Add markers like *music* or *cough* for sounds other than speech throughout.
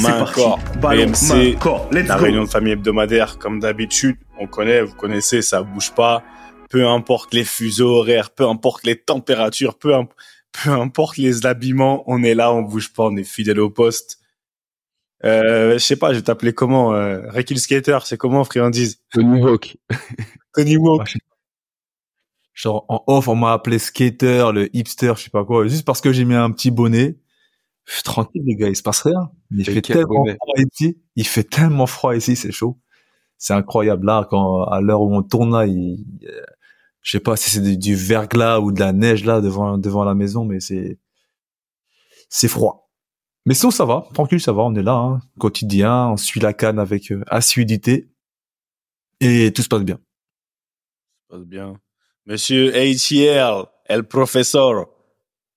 main corps BMC, la réunion de famille hebdomadaire comme d'habitude. On connaît, vous connaissez, ça bouge pas. Peu importe les fuseaux horaires, peu importe les températures, peu, peu importe les habillements, on est là, on bouge pas, on est fidèle au poste. Euh, je sais pas, je vais t'appeler comment euh, Skater, c'est comment friandise? Tony Hawk. *laughs* Tony Hawk. Genre en off, on m'a appelé skater, le hipster, je sais pas quoi, juste parce que j'ai mis un petit bonnet. Tranquille les gars, il se passe rien. Il fait tellement froid ici. Il fait tellement froid ici, c'est chaud. C'est incroyable là quand à l'heure où on tourne là, il, je sais pas si c'est du, verglas ou de la neige là devant devant la maison, mais c'est c'est froid. Mais sinon ça va, tranquille ça va, on est là, hein, quotidien, on suit la canne avec euh, assiduité et tout se passe bien. Ça se passe bien. Monsieur ATL, El Professeur,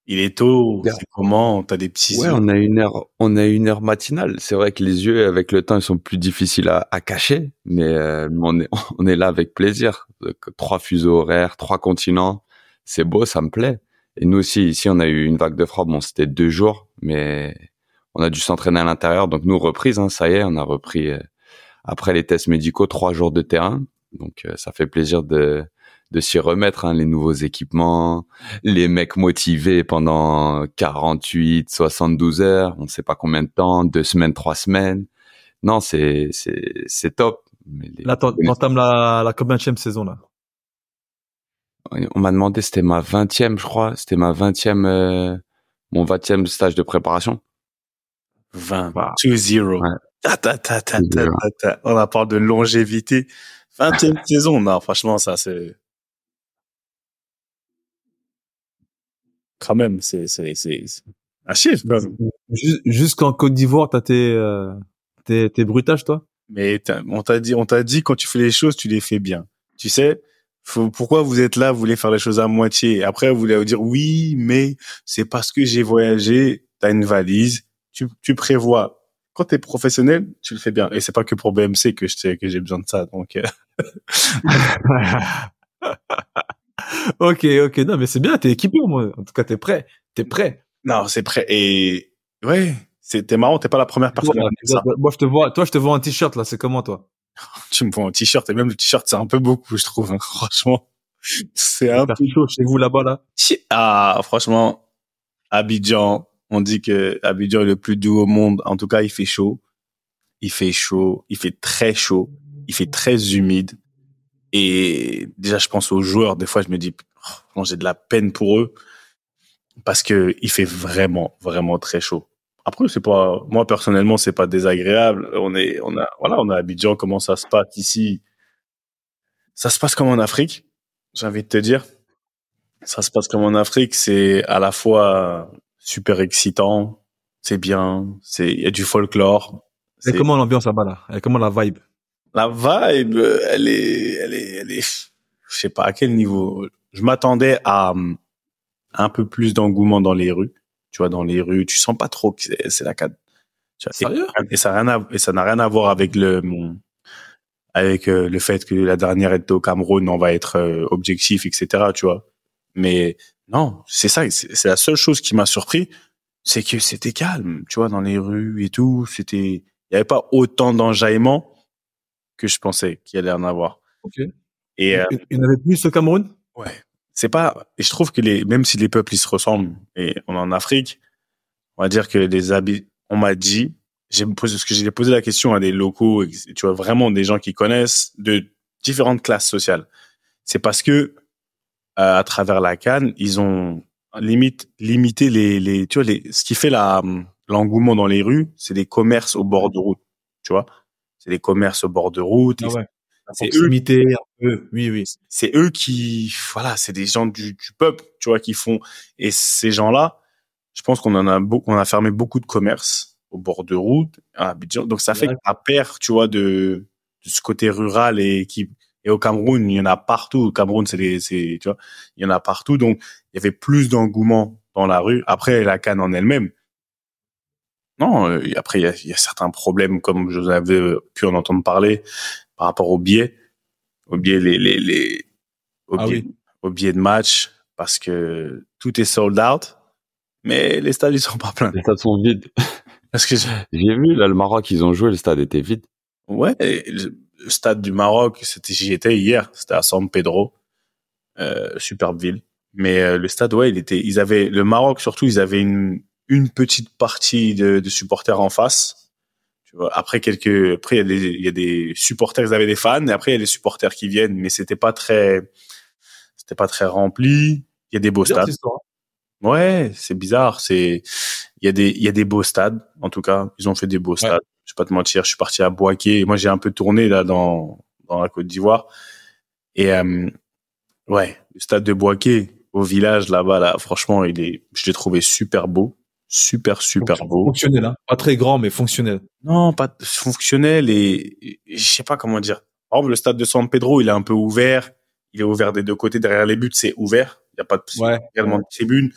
il est tôt. C'est comment T'as des petits. Ouais, on a une heure, on a une heure matinale. C'est vrai que les yeux, avec le temps, ils sont plus difficiles à, à cacher, mais euh, on est, *laughs* on est là avec plaisir. Trois fuseaux horaires, trois continents, c'est beau, ça me plaît. Et nous aussi, ici, on a eu une vague de froid. Bon, c'était deux jours, mais on a dû s'entraîner à l'intérieur. Donc nous, reprise, hein, ça y est, on a repris euh, après les tests médicaux trois jours de terrain. Donc euh, ça fait plaisir de de s'y remettre, hein, les nouveaux équipements, les mecs motivés pendant 48, 72 heures, on ne sait pas combien de temps, deux semaines, trois semaines. Non, c'est c'est c'est top. Mais là, t'entames la la combien saison là? On m'a demandé, c'était ma vingtième, je crois, c'était ma vingtième, euh, mon vingtième stage de préparation. 20, 2-0. On a parlé de longévité. 20e saison, non, franchement, ça, c'est, quand même, c'est c'est c'est un chiffre. Jusqu'en Côte d'Ivoire, t'as tes euh, tes tes bruitages, toi? Mais on t'a dit on t'a dit quand tu fais les choses, tu les fais bien. Tu sais. Faut, pourquoi vous êtes là, vous voulez faire les choses à moitié? Après, vous voulez vous dire oui, mais c'est parce que j'ai voyagé. T'as une valise, tu, tu prévois. Quand t'es professionnel, tu le fais bien. Et c'est pas que pour BMC que je que j'ai besoin de ça. Donc. *laughs* *laughs* Ok, ok. Non, mais c'est bien, t'es équipé moi. En tout cas, t'es prêt. T'es prêt. Non, c'est prêt. Et ouais, c'était marrant. T'es pas la première personne. ça. Moi, je te vois. Toi, je te vois en t-shirt là. C'est comment toi? *laughs* Tu me vois en t-shirt et même le t-shirt, c'est un peu beaucoup, je trouve. Hein, franchement, c'est un peu chaud chez vous là-bas là? Ah, franchement, Abidjan. On dit que Abidjan est le plus doux au monde. En tout cas, il fait chaud. Il fait chaud. Il fait très chaud. Il fait très humide. Et déjà, je pense aux joueurs. Des fois, je me dis, oh, j'ai de la peine pour eux parce que il fait vraiment, vraiment très chaud. Après, c'est pas, moi personnellement, c'est pas désagréable. On est, on a, voilà, on a Abidjan. Comment ça se passe ici? Ça se passe comme en Afrique. J'ai envie de te dire, ça se passe comme en Afrique. C'est à la fois super excitant, c'est bien, c'est, il y a du folklore. Et comment l'ambiance là-bas là? Et comment la vibe? La vibe, elle est, elle est, elle est, je sais pas à quel niveau. Je m'attendais à un peu plus d'engouement dans les rues. Tu vois, dans les rues, tu sens pas trop que c'est la cadre. Sérieux? et, ça n'a rien et ça n'a rien à voir avec le avec euh, le fait que la dernière était au Cameroun, on va être euh, objectif, etc. Tu vois. Mais non, c'est ça, c'est la seule chose qui m'a surpris, c'est que c'était calme, tu vois, dans les rues et tout. C'était, il y avait pas autant d'enjaillement que je pensais qu'il allait en avoir. Ok. Et euh, il y en avait plus au Cameroun? Ouais. C'est pas, et je trouve que les, même si les peuples, ils se ressemblent, et on est en Afrique, on va dire que les habits, on m'a dit, j'ai posé, ce que j'ai posé la question à des locaux, tu vois, vraiment des gens qui connaissent de différentes classes sociales. C'est parce que, euh, à travers la canne, ils ont limite limité les, les, tu vois, les, ce qui fait la, l'engouement dans les rues, c'est des commerces au bord de route, tu vois. C'est des commerces au bord de route. Ah ouais. C'est eux, eux, oui, oui. C'est eux qui, voilà, c'est des gens du, du peuple, tu vois, qui font. Et ces gens-là, je pense qu'on en a beaucoup, on a fermé beaucoup de commerces au bord de route à Abidjan. Donc ça fait qu'on perd, tu vois, de, de ce côté rural et qui et au Cameroun, il y en a partout. Au Cameroun, c'est des, c'est, tu vois, il y en a partout. Donc il y avait plus d'engouement dans la rue. Après la canne en elle-même, non, euh, après, il y a, y a, certains problèmes, comme je vous avais pu en entendre parler, par rapport aux billets, aux billets, les, les, les aux, ah billets de match, parce que tout est sold out, mais les stades, ils sont pas pleins. Les stades sont vides. *laughs* Parce que j'ai vu, là, le Maroc, ils ont joué, le stade était vide. Ouais, le, stade du Maroc, c'était, j'y étais hier, c'était à San Pedro, euh, superbe ville. Mais euh, le stade, ouais, il était, ils avaient, le Maroc surtout, ils avaient une, une petite partie de, de, supporters en face. Tu vois, après quelques, après il y a des, il y a des supporters, ils avaient des fans, et après il y a des supporters qui viennent, mais c'était pas très, c'était pas très rempli. Il y a des beaux stades. Ouais, c'est bizarre. C'est, il y a des, il y a des beaux stades. En tout cas, ils ont fait des beaux stades. Je vais pas te mentir, je suis parti à Boaké. Moi, j'ai un peu tourné là dans dans la Côte d'Ivoire. Et euh, ouais, le stade de Boaké au village là-bas, là, franchement, il est, je l'ai trouvé super beau super super beau. Fonctionnel, hein. Pas très grand, mais fonctionnel. Non, pas fonctionnel et, je sais pas comment dire. Par exemple, le stade de San Pedro, il est un peu ouvert. Il est ouvert des deux côtés. Derrière les buts, c'est ouvert. Il y a pas de, ouais. de tribune.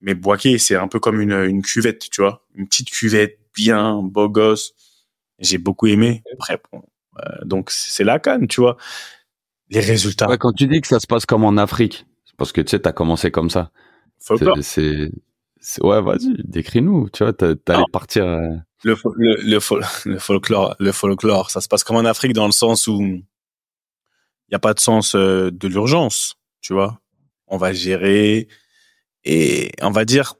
Mais Boaké, c'est un peu comme une, une cuvette, tu vois. Une petite cuvette, bien, beau gosse. J'ai beaucoup aimé. Après, bon, euh, donc c'est la canne, tu vois. Les résultats. Ouais, quand tu dis que ça se passe comme en Afrique, parce que tu sais, t'as commencé comme ça. C'est ouais, vas-y, décris-nous. Tu vois, t'allais partir. Euh, le, le, *laughs* le, folklore, le folklore, ça se passe comme en Afrique dans le sens où il n'y a pas de sens euh, de l'urgence. Tu vois, on va gérer et on va dire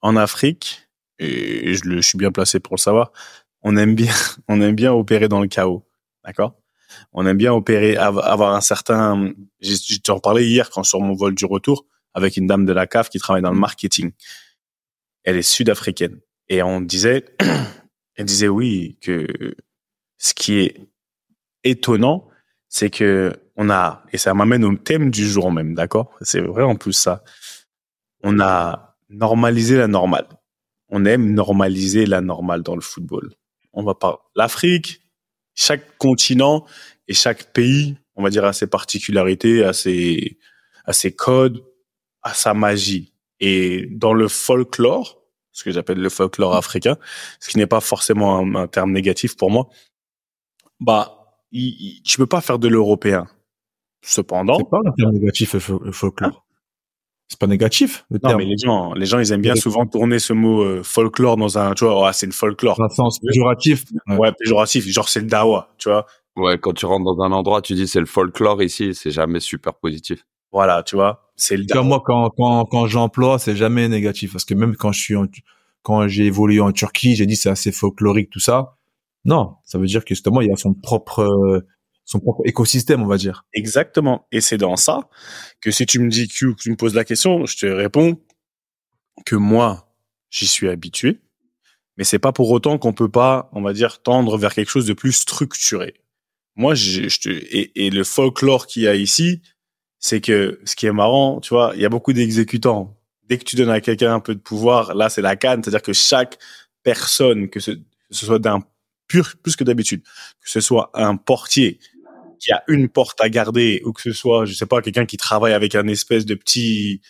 en Afrique, et je, le, je suis bien placé pour le savoir, on aime bien, *laughs* on aime bien opérer dans le chaos. D'accord? On aime bien opérer, avoir un certain. J'ai t'en parlais hier quand sur mon vol du retour avec une dame de la CAF qui travaille dans le marketing. Elle est sud-africaine. Et on disait, *clears throat* elle disait oui, que ce qui est étonnant, c'est que on a, et ça m'amène au thème du jour même, d'accord? C'est vrai en plus ça. On a normalisé la normale. On aime normaliser la normale dans le football. On va pas, l'Afrique, chaque continent et chaque pays, on va dire, a ses particularités, a ses, a ses codes, à sa magie. Et dans le folklore, ce que j'appelle le folklore africain, ce qui n'est pas forcément un, terme négatif pour moi, bah, il, tu peux pas faire de l'européen. Cependant. C'est pas un terme négatif, le folklore. c'est pas négatif, le non, mais les gens, les gens, ils aiment bien souvent tourner ce mot euh, folklore dans un, tu vois, oh, c'est le folklore. Dans un sens péjoratif. Ouais, péjoratif. Genre, c'est le dawa, tu vois. Ouais, quand tu rentres dans un endroit, tu dis c'est le folklore ici, c'est jamais super positif. Voilà, tu vois. C'est le. moi, quand quand quand j'emploie, c'est jamais négatif parce que même quand je suis quand j'ai évolué en Turquie, j'ai dit c'est assez folklorique tout ça. Non, ça veut dire que justement il y a son propre euh, son propre écosystème, on va dire. Exactement. Et c'est dans ça que si tu me dis que tu me poses la question, je te réponds que moi j'y suis habitué, mais c'est pas pour autant qu'on peut pas, on va dire, tendre vers quelque chose de plus structuré. Moi, je, je te, et, et le folklore qu'il y a ici, c'est que ce qui est marrant, tu vois, il y a beaucoup d'exécutants. Dès que tu donnes à quelqu'un un peu de pouvoir, là, c'est la canne. C'est-à-dire que chaque personne, que ce, soit d'un pur, plus que d'habitude, que ce soit un portier qui a une porte à garder, ou que ce soit, je sais pas, quelqu'un qui travaille avec un espèce de petit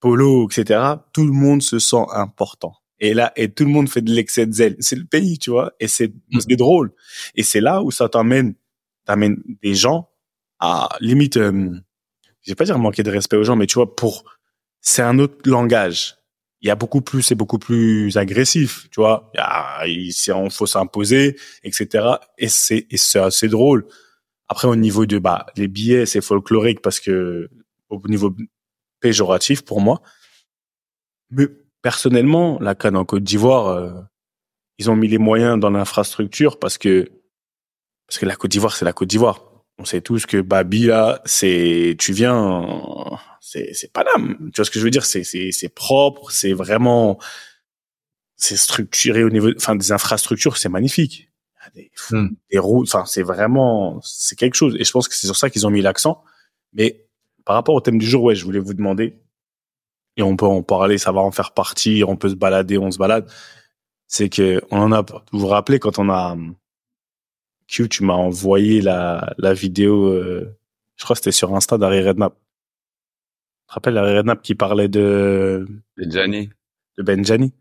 polo, etc., tout le monde se sent important. Et là, et tout le monde fait de l'excès de zèle. C'est le pays, tu vois, et c'est, mm. c'est drôle. Et c'est là où ça t'amène, t'amène des gens à limite, euh, je vais pas dire manquer de respect aux gens, mais tu vois, pour, c'est un autre langage. Il y a beaucoup plus, c'est beaucoup plus agressif, tu vois. Il il, faut s'imposer, etc. Et c'est, et c'est assez drôle. Après, au niveau de bah, les billets, c'est folklorique parce que au niveau péjoratif pour moi. Mais personnellement, la en Côte d'Ivoire, euh, ils ont mis les moyens dans l'infrastructure parce que parce que la Côte d'Ivoire, c'est la Côte d'Ivoire. On sait tous que Babi là, c'est tu viens, c'est c'est Paname. Tu vois ce que je veux dire? C'est c'est c'est propre, c'est vraiment c'est structuré au niveau, enfin des infrastructures, c'est magnifique. Des, hmm. des routes, enfin c'est vraiment c'est quelque chose. Et je pense que c'est sur ça qu'ils ont mis l'accent. Mais par rapport au thème du jour, ouais, je voulais vous demander, et on peut en parler, ça va en faire partie, on peut se balader, on se balade. C'est que on en a. Vous vous rappelez quand on a Q, tu m'as envoyé la la vidéo. Euh, je crois que c'était sur Insta d'Harry Redknapp. Tu te rappelles Harry Redknapp qui parlait de Benjani. De Benjani?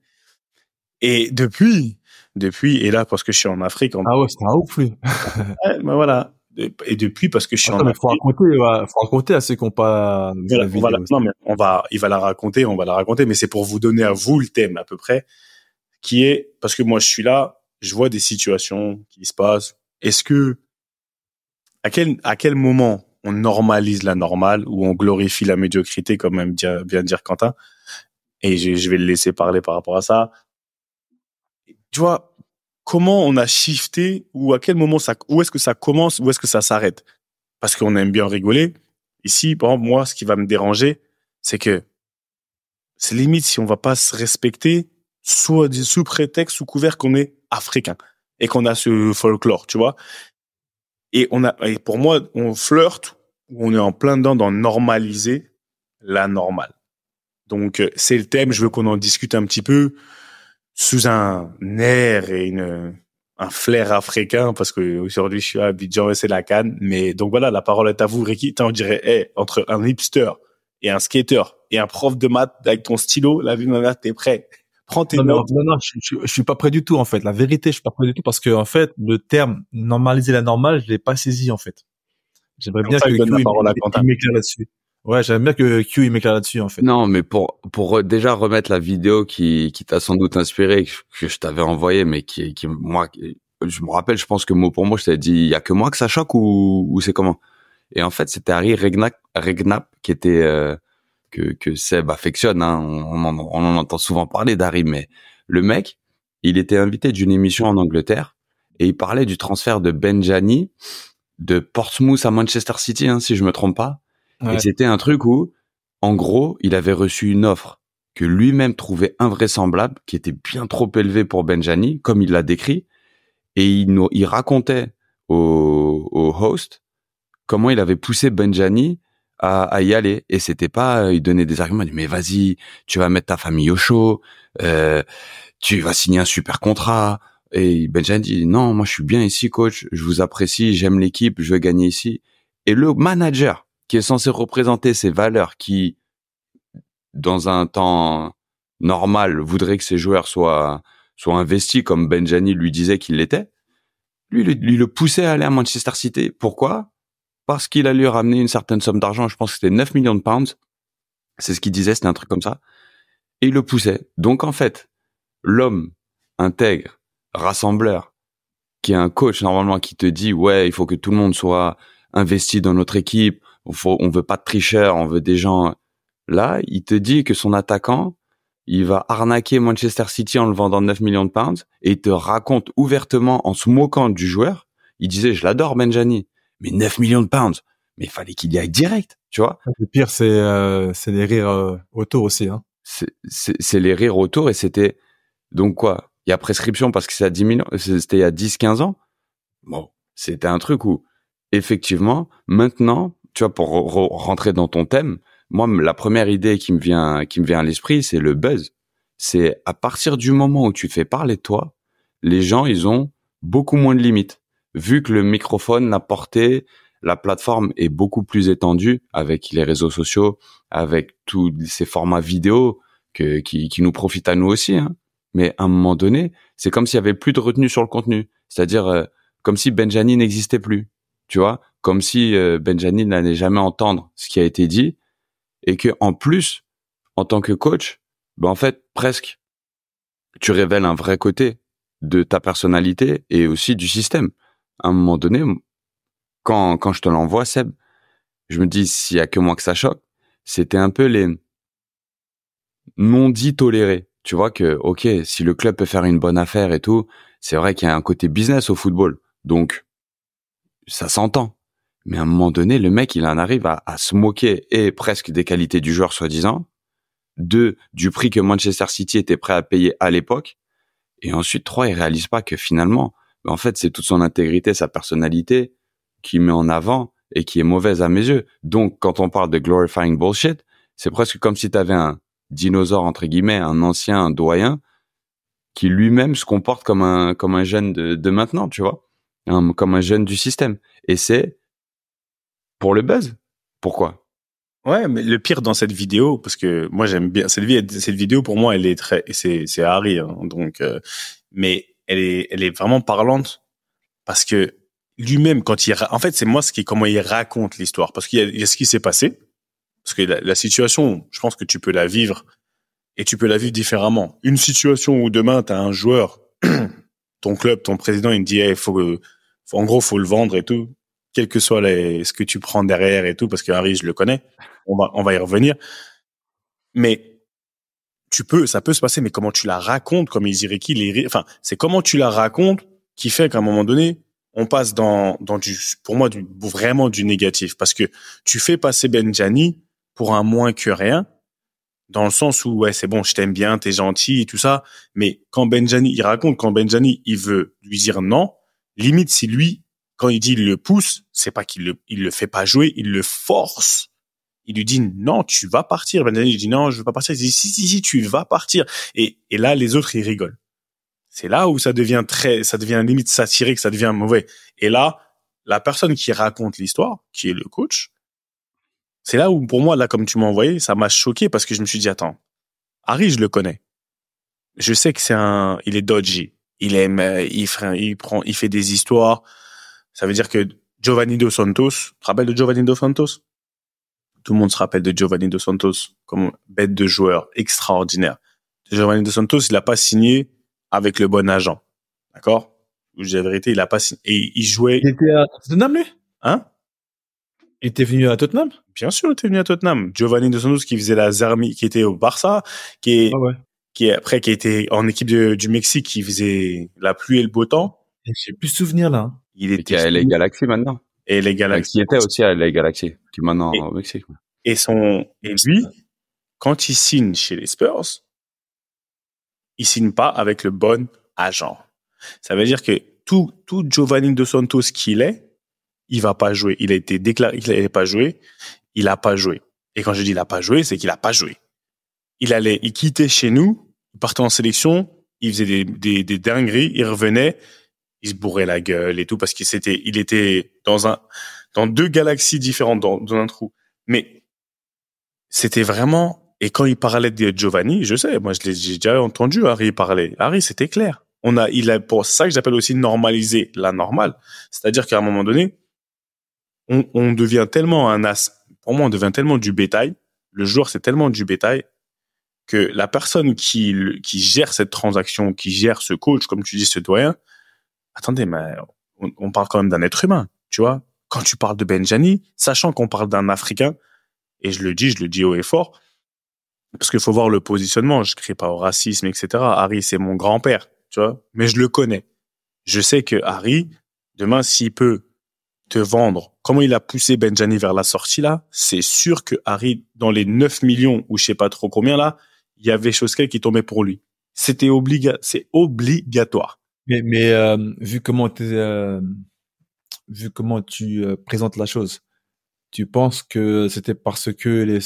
Et depuis, depuis, et là parce que je suis en Afrique. Ah ouais, c'est un ouf lui. *laughs* ouais, ben voilà et depuis parce que je suis en faut raconter, faut raconter à ceux qui n'ont pas la vidéo. non, mais on va, il va la raconter, on va la raconter, mais c'est pour vous donner à vous le thème à peu près, qui est parce que moi je suis là, je vois des situations qui se passent. Est-ce que à quel à quel moment on normalise la normale ou on glorifie la médiocrité, comme même vient de dire Quentin? Et je, je vais le laisser parler par rapport à ça. Tu vois, comment on a shifté ou à quel moment ça, où est-ce que ça commence, où est-ce que ça s'arrête? Parce qu'on aime bien rigoler. Ici, par exemple, moi, ce qui va me déranger, c'est que c'est limite si on va pas se respecter soit sous prétexte, sous couvert qu'on est africain et qu'on a ce folklore, tu vois. Et on a, et pour moi, on flirte on est en plein dedans dans normaliser la normale. Donc, euh, c'est le thème. Je veux qu'on en discute un petit peu sous un air et une, un flair africain parce que aujourd'hui je suis à Abidjan et c'est la canne. Mais donc voilà, la parole est à vous, Ricky. On dirait, hey, entre un hipster et un skater et un prof de maths avec ton stylo, la vie de t'es prêt? Prends tes notes. Non, non, je, je, suis pas prêt du tout en fait. La vérité, je suis pas prêt du tout parce que en fait, le terme normaliser la normale, je l'ai pas saisi en fait. J'aimerais bien que Q m'éclaire là-dessus. Ouais, j'aime bien que Q il m'éclaire là-dessus en fait. Non, mais pour pour déjà remettre la vidéo qui qui t'a sans doute inspiré que je t'avais envoyé, mais qui qui moi je me rappelle, je pense que mot pour mot, je t'avais dit, il y a que moi que ça choque ou ou c'est comment? Et en fait, c'était Harry Regnap, Regnap qui était euh, que que Seb affectionne. Hein, on, en, on en entend souvent parler d'Harry, mais le mec, il était invité d'une émission en Angleterre et il parlait du transfert de Benjani de Portsmouth à Manchester City, hein, si je me trompe pas. Et c'était un truc où, en gros, il avait reçu une offre que lui-même trouvait invraisemblable, qui était bien trop élevée pour Benjani, comme il l'a décrit, et il, nous, il racontait au, au host comment il avait poussé Benjani à, à y aller. Et c'était pas, il donnait des arguments, il dit, mais vas-y, tu vas mettre ta famille au chaud, euh, tu vas signer un super contrat. Et Benjani dit, non, moi je suis bien ici, coach, je vous apprécie, j'aime l'équipe, je veux gagner ici. Et le manager qui est censé représenter ces valeurs qui, dans un temps normal, voudrait que ces joueurs soient, soient investis comme Benjani lui disait qu'il l'était, lui, lui, le poussait à aller à Manchester City. Pourquoi? Parce qu'il allait lui ramener une certaine somme d'argent, je pense que c'était 9 millions de pounds. C'est ce qu'il disait, c'était un truc comme ça. Et il le poussait. Donc en fait, l'homme intègre, rassembleur, qui est un coach normalement qui te dit ouais, il faut que tout le monde soit investi dans notre équipe, on, on veut pas de tricheurs, on veut des gens. Là, il te dit que son attaquant, il va arnaquer Manchester City en le vendant 9 millions de pounds et il te raconte ouvertement en se moquant du joueur. Il disait, je l'adore, Benjani, mais 9 millions de pounds. Mais il fallait qu'il y aille direct, tu vois. Le pire, c'est euh, c'est les rires euh, autour aussi. Hein. C'est les rires autour et c'était donc quoi Il y a prescription parce que c'est à 10 millions, c'était il y a 10-15 ans. Bon, c'était un truc où effectivement, maintenant, tu vois, pour rentrer dans ton thème, moi, la première idée qui me vient, qui me vient à l'esprit, c'est le buzz. C'est à partir du moment où tu fais parler de toi, les gens, ils ont beaucoup moins de limites. Vu que le microphone, la portée, la plateforme est beaucoup plus étendue avec les réseaux sociaux, avec tous ces formats vidéo que, qui, qui nous profitent à nous aussi. Hein. Mais à un moment donné, c'est comme s'il y avait plus de retenue sur le contenu. C'est-à-dire euh, comme si Benjani n'existait plus tu vois, comme si euh, Benjamin n'allait jamais entendre ce qui a été dit et que en plus, en tant que coach, ben en fait presque tu révèles un vrai côté de ta personnalité et aussi du système. À un moment donné, quand, quand je te l'envoie, Seb, je me dis, s'il y a que moi que ça choque, c'était un peu les non dits tolérés. Tu vois que, ok, si le club peut faire une bonne affaire et tout, c'est vrai qu'il y a un côté business au football. Donc, ça s'entend. Mais à un moment donné, le mec, il en arrive à, se moquer et presque des qualités du joueur, soi-disant. Deux, du prix que Manchester City était prêt à payer à l'époque. Et ensuite, trois, il réalise pas que finalement, en fait, c'est toute son intégrité, sa personnalité qui met en avant et qui est mauvaise à mes yeux. Donc, quand on parle de glorifying bullshit, c'est presque comme si tu avais un dinosaure, entre guillemets, un ancien, un doyen, qui lui-même se comporte comme un, comme un jeune de, de maintenant, tu vois, comme un jeune du système. Et c'est pour le buzz. Pourquoi? Ouais, mais le pire dans cette vidéo, parce que moi j'aime bien cette, cette vidéo, pour moi elle est très, c'est c'est Harry, hein, donc, euh, mais elle est elle est vraiment parlante parce que lui-même quand il, en fait c'est moi ce qui comment il raconte l'histoire, parce qu'il y, a ce qui s'est passé, parce que la, situation, je pense que tu peux la vivre et tu peux la vivre différemment. Une situation où demain tu as un joueur, *clears throat* ton club, ton président, il me dit, il faut, faut, en gros faut le vendre et tout quel que soit les, ce que tu prends derrière et tout, parce que Harry, je le connais. On va, on va y revenir. Mais tu peux, ça peut se passer, mais comment tu la racontes, comme qui, les, enfin, c'est comment tu la racontes qui fait qu'à un moment donné, on passe dans, dans du, pour moi, du, vraiment du négatif, parce que tu fais passer Benjani pour un moins que rien, dans le sens où, ouais, c'est bon, je t'aime bien, t'es gentil et tout ça, mais quand Benjani, il raconte, quand Benjani, il veut lui dire non, limite, si lui, quand il dit il le pousse, c'est pas qu'il le, il le fait pas jouer, il le force. Il lui dit non, tu vas partir. Ben il dit non, je veux pas partir. Il dit si si si, tu vas partir. Et, et là les autres ils rigolent. C'est là où ça devient très, ça devient limite satirique, ça devient mauvais. Et là, la personne qui raconte l'histoire, qui est le coach, c'est là où pour moi là comme tu m'as envoyé, ça m'a choqué parce que je me suis dit attends, Harry je le connais. Je sais que c'est un, il est dodgy. Il aime, il, il prend, il fait des histoires ça veut dire que Giovanni Dos Santos, tu te rappelles de Giovanni Dos Santos? Tout le monde se rappelle de Giovanni Dos Santos comme bête de joueur extraordinaire. Giovanni Dos Santos, il n'a pas signé avec le bon agent. D'accord? Je dis la vérité, il a pas signé. Et il jouait... Il était à Tottenham, lui? Hein? Il était venu à Tottenham? Bien sûr, il était venu à Tottenham. Giovanni Dos Santos qui faisait la Zermi, qui était au Barça, qui est... Ah ouais. Qui est après qui était en équipe du Mexique, qui faisait la pluie et le beau temps. J'ai plus souvenir là. Il était à les Galaxy maintenant. Et les Galaxy. Qui était aussi à les Galaxy, qui maintenant au Mexique. Et son, et lui, quand il signe chez les Spurs, il signe pas avec le bon agent. Ça veut dire que tout, tout Giovanni Dos Santos qu'il est, il va pas jouer. Il a été déclaré qu'il n'allait pas jouer. Il a pas joué. Et quand je dis il a pas joué, c'est qu'il a pas joué. Il allait, il quittait chez nous, il partait en sélection, il faisait des, des, des dingueries, il revenait, il se bourrait la gueule et tout parce qu'il s'était, il était dans un, dans deux galaxies différentes dans, dans un trou. Mais c'était vraiment, et quand il parlait de Giovanni, je sais, moi, je l'ai, déjà entendu Harry parler. Harry, c'était clair. On a, il a, pour ça que j'appelle aussi normaliser la normale. C'est-à-dire qu'à un moment donné, on, on devient tellement un as, pour moi, on devient tellement du bétail. Le joueur, c'est tellement du bétail que la personne qui, qui gère cette transaction, qui gère ce coach, comme tu dis, ce doyen, attendez, mais on, parle quand même d'un être humain, tu vois. Quand tu parles de Benjani, sachant qu'on parle d'un Africain, et je le dis, je le dis haut et fort, parce qu'il faut voir le positionnement, je crie pas au racisme, etc. Harry, c'est mon grand-père, tu vois, mais je le connais. Je sais que Harry, demain, s'il peut te vendre, comment il a poussé Benjani vers la sortie là, c'est sûr que Harry, dans les 9 millions ou je sais pas trop combien là, il y avait chose qui tombait pour lui. C'était obliga c'est obligatoire. Mais, mais euh, vu comment euh, vu comment tu euh, présentes la chose, tu penses que c'était parce que les,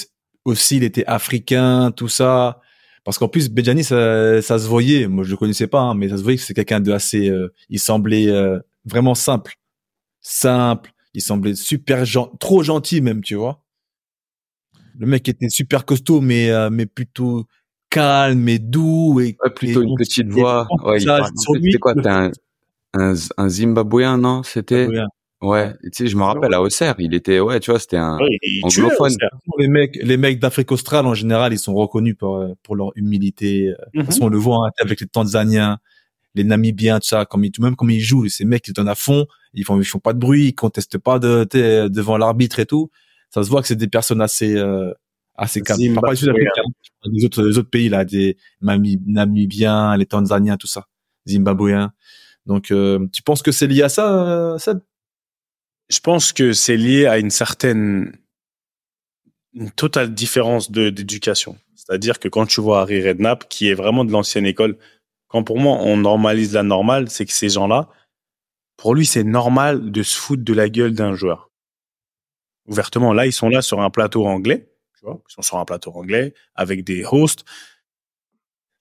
aussi il était africain, tout ça? Parce qu'en plus, Benjani, ça, ça se voyait. Moi, je le connaissais pas, hein, mais ça se voyait que c'est quelqu'un de assez. Euh, il semblait vraiment simple, simple. Il semblait super gentil, trop gentil même, tu vois. Le mec était super costaud, mais mais plutôt calme et doux et plutôt une petite voix. Ouais, c'était quoi un, un, un Zimbabwéen, non C'était? Ouais, tu sais, je me rappelle à Auxerre, il était, ouais, tu vois, c'était un anglophone. Les mecs, les mecs d'Afrique australe en général, ils sont reconnus pour pour leur humilité. Mm -hmm. on le voit hein, avec les Tanzaniens, les Namibiens, tout ça, comme ils, même comme ils jouent, ces mecs, ils donnent à fond, ils font, ils font pas de bruit, ils contestent pas de, devant l'arbitre et tout. Ça se voit que c'est des personnes assez, euh, assez calmes. Pas des autres, des autres pays, là, des Namibiens, les Tanzaniens, tout ça, Zimbabwéens. Donc, euh, tu penses que c'est lié à ça, Seb? Je pense que c'est lié à une certaine, une totale différence de, d'éducation. C'est-à-dire que quand tu vois Harry Redknapp, qui est vraiment de l'ancienne école, quand pour moi on normalise la normale, c'est que ces gens-là, pour lui, c'est normal de se foutre de la gueule d'un joueur. Ouvertement, là, ils sont là sur un plateau anglais, tu vois, ils sont sur un plateau anglais avec des hosts.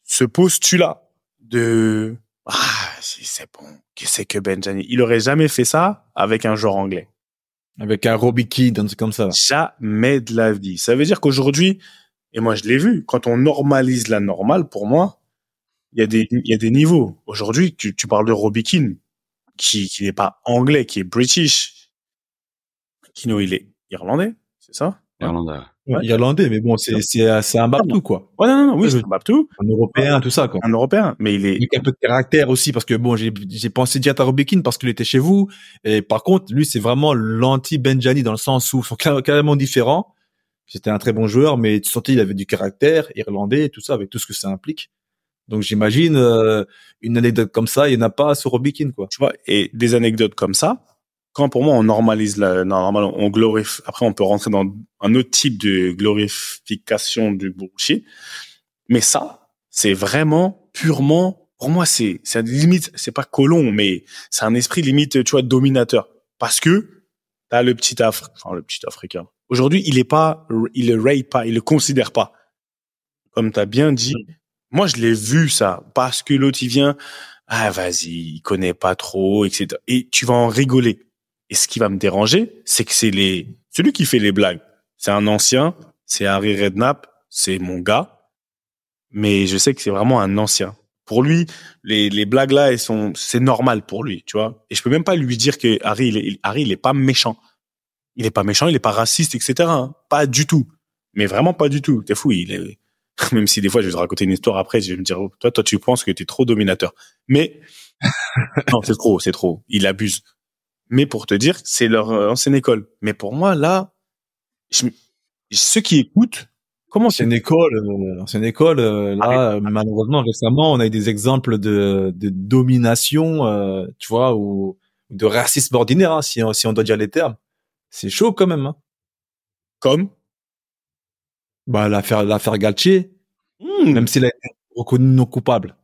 Ce postulat de ah, si c'est bon, que c'est que Benjani, il aurait jamais fait ça avec un joueur anglais. Avec un Robbie Kid, un truc comme ça. Jamais de la vie. Ça veut dire qu'aujourd'hui, et moi je l'ai vu, quand on normalise la normale, pour moi, il y a des, il y a des niveaux. Aujourd'hui, tu, tu parles de Robbie Keane, qui, qui n'est pas anglais, qui est british. Kino, il est irlandais, c'est ça? Irlandais. Ouais, irlandais, mais bon, c'est, c'est, un Babtou, quoi. Ouais, non, non, oui, c'est un Babtou. Un Européen, tout ça, quoi. Un Européen, mais il est... Il a un peu de caractère aussi, parce que bon, j'ai, j'ai pensé direct à Robbie Keane parce qu'il était chez vous. Et par contre, lui, c'est vraiment l'anti-Benjani dans le sens où ils sont carrément différents. C'était un très bon joueur, mais tu sentais il avait du caractère, irlandais, tout ça, avec tout ce que ça implique. Donc j'imagine euh, une anecdote comme ça, il n'y en a pas sur Robikin, quoi. Tu vois, et des anecdotes comme ça, quand pour moi on normalise la, normalement on glorifie. Après, on peut rentrer dans un autre type de glorification du bullshit. Mais ça, c'est vraiment purement, pour moi, c'est, c'est limite, c'est pas colon, mais c'est un esprit limite, tu vois, dominateur. Parce que t'as le petit Africain, enfin le petit Africain. Aujourd'hui, il est pas, il le rate pas, il le considère pas. Comme t'as bien dit, moi, je l'ai vu ça parce que l'autre il vient, ah vas-y, il connaît pas trop, etc. Et tu vas en rigoler. Et ce qui va me déranger, c'est que c'est les celui qui fait les blagues. C'est un ancien, c'est Harry Redknapp, c'est mon gars, mais je sais que c'est vraiment un ancien. Pour lui, les, les blagues là, elles sont, c'est normal pour lui, tu vois. Et je peux même pas lui dire que Harry, il est, Harry, il est pas méchant. Il est pas méchant, il est pas raciste, etc. Hein. Pas du tout. Mais vraiment pas du tout. T'es fou, il est, *laughs* même si des fois je vais te raconter une histoire après, je vais me dire, toi, toi, tu penses que tu es trop dominateur. Mais, *laughs* non, c'est trop, c'est trop. Il abuse. Mais pour te dire, c'est leur euh, ancienne école. Mais pour moi, là, ceux qui écoutent, comment c'est une école, euh, ancienne école, euh, là, ah, malheureusement, récemment, on a eu des exemples de, de domination, euh, tu vois, ou de racisme ordinaire, hein, si, on, si on doit dire les termes. C'est chaud quand même. Hein. Comme? Bah, l'affaire, l'affaire Galtier, hmm. même s'il a été reconnu non coupable.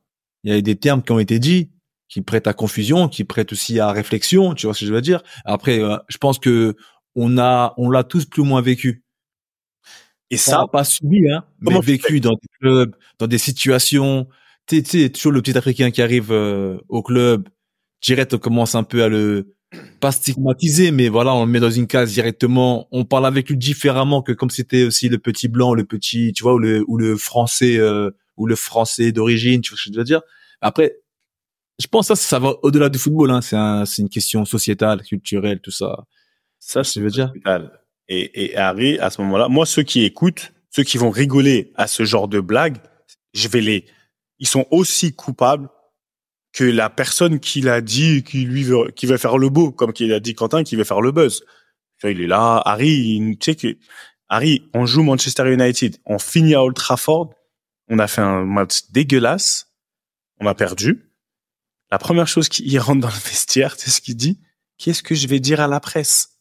Il y a des termes qui ont été dits qui prêtent à confusion, qui prêtent aussi à réflexion, tu vois ce que je veux dire? Après, euh, je pense que on a, on l'a tous plus ou moins vécu. Et ça, on pas subi, hein, mais vécu dans des clubs, dans des situations. Tu sais, toujours le petit Africain qui arrive euh, au club, direct, on commence un peu à le, pas stigmatisé, mais voilà, on le met dans une case directement. On parle avec lui différemment que comme c'était aussi le petit blanc, le petit, tu vois, ou le ou le français euh, ou le français d'origine, tu vois ce que je veux dire? Après, je pense que ça, ça va au-delà du football. Hein. C'est un, une question sociétale, culturelle, tout ça. Ça, je veux dire? Et, et Harry, à ce moment-là, moi, ceux qui écoutent, ceux qui vont rigoler à ce genre de blague, je vais les, ils sont aussi coupables que la personne qui l'a dit, qui lui veut, qui veut faire le beau, comme qu'il a dit Quentin, qui veut faire le buzz. Il est là, Harry, tu sais que Harry, on joue Manchester United, on finit à Old Trafford, on a fait un match dégueulasse, on a perdu. La première chose qu'il rentre dans le vestiaire, c'est ce qu'il dit. Qu'est-ce que je vais dire à la presse?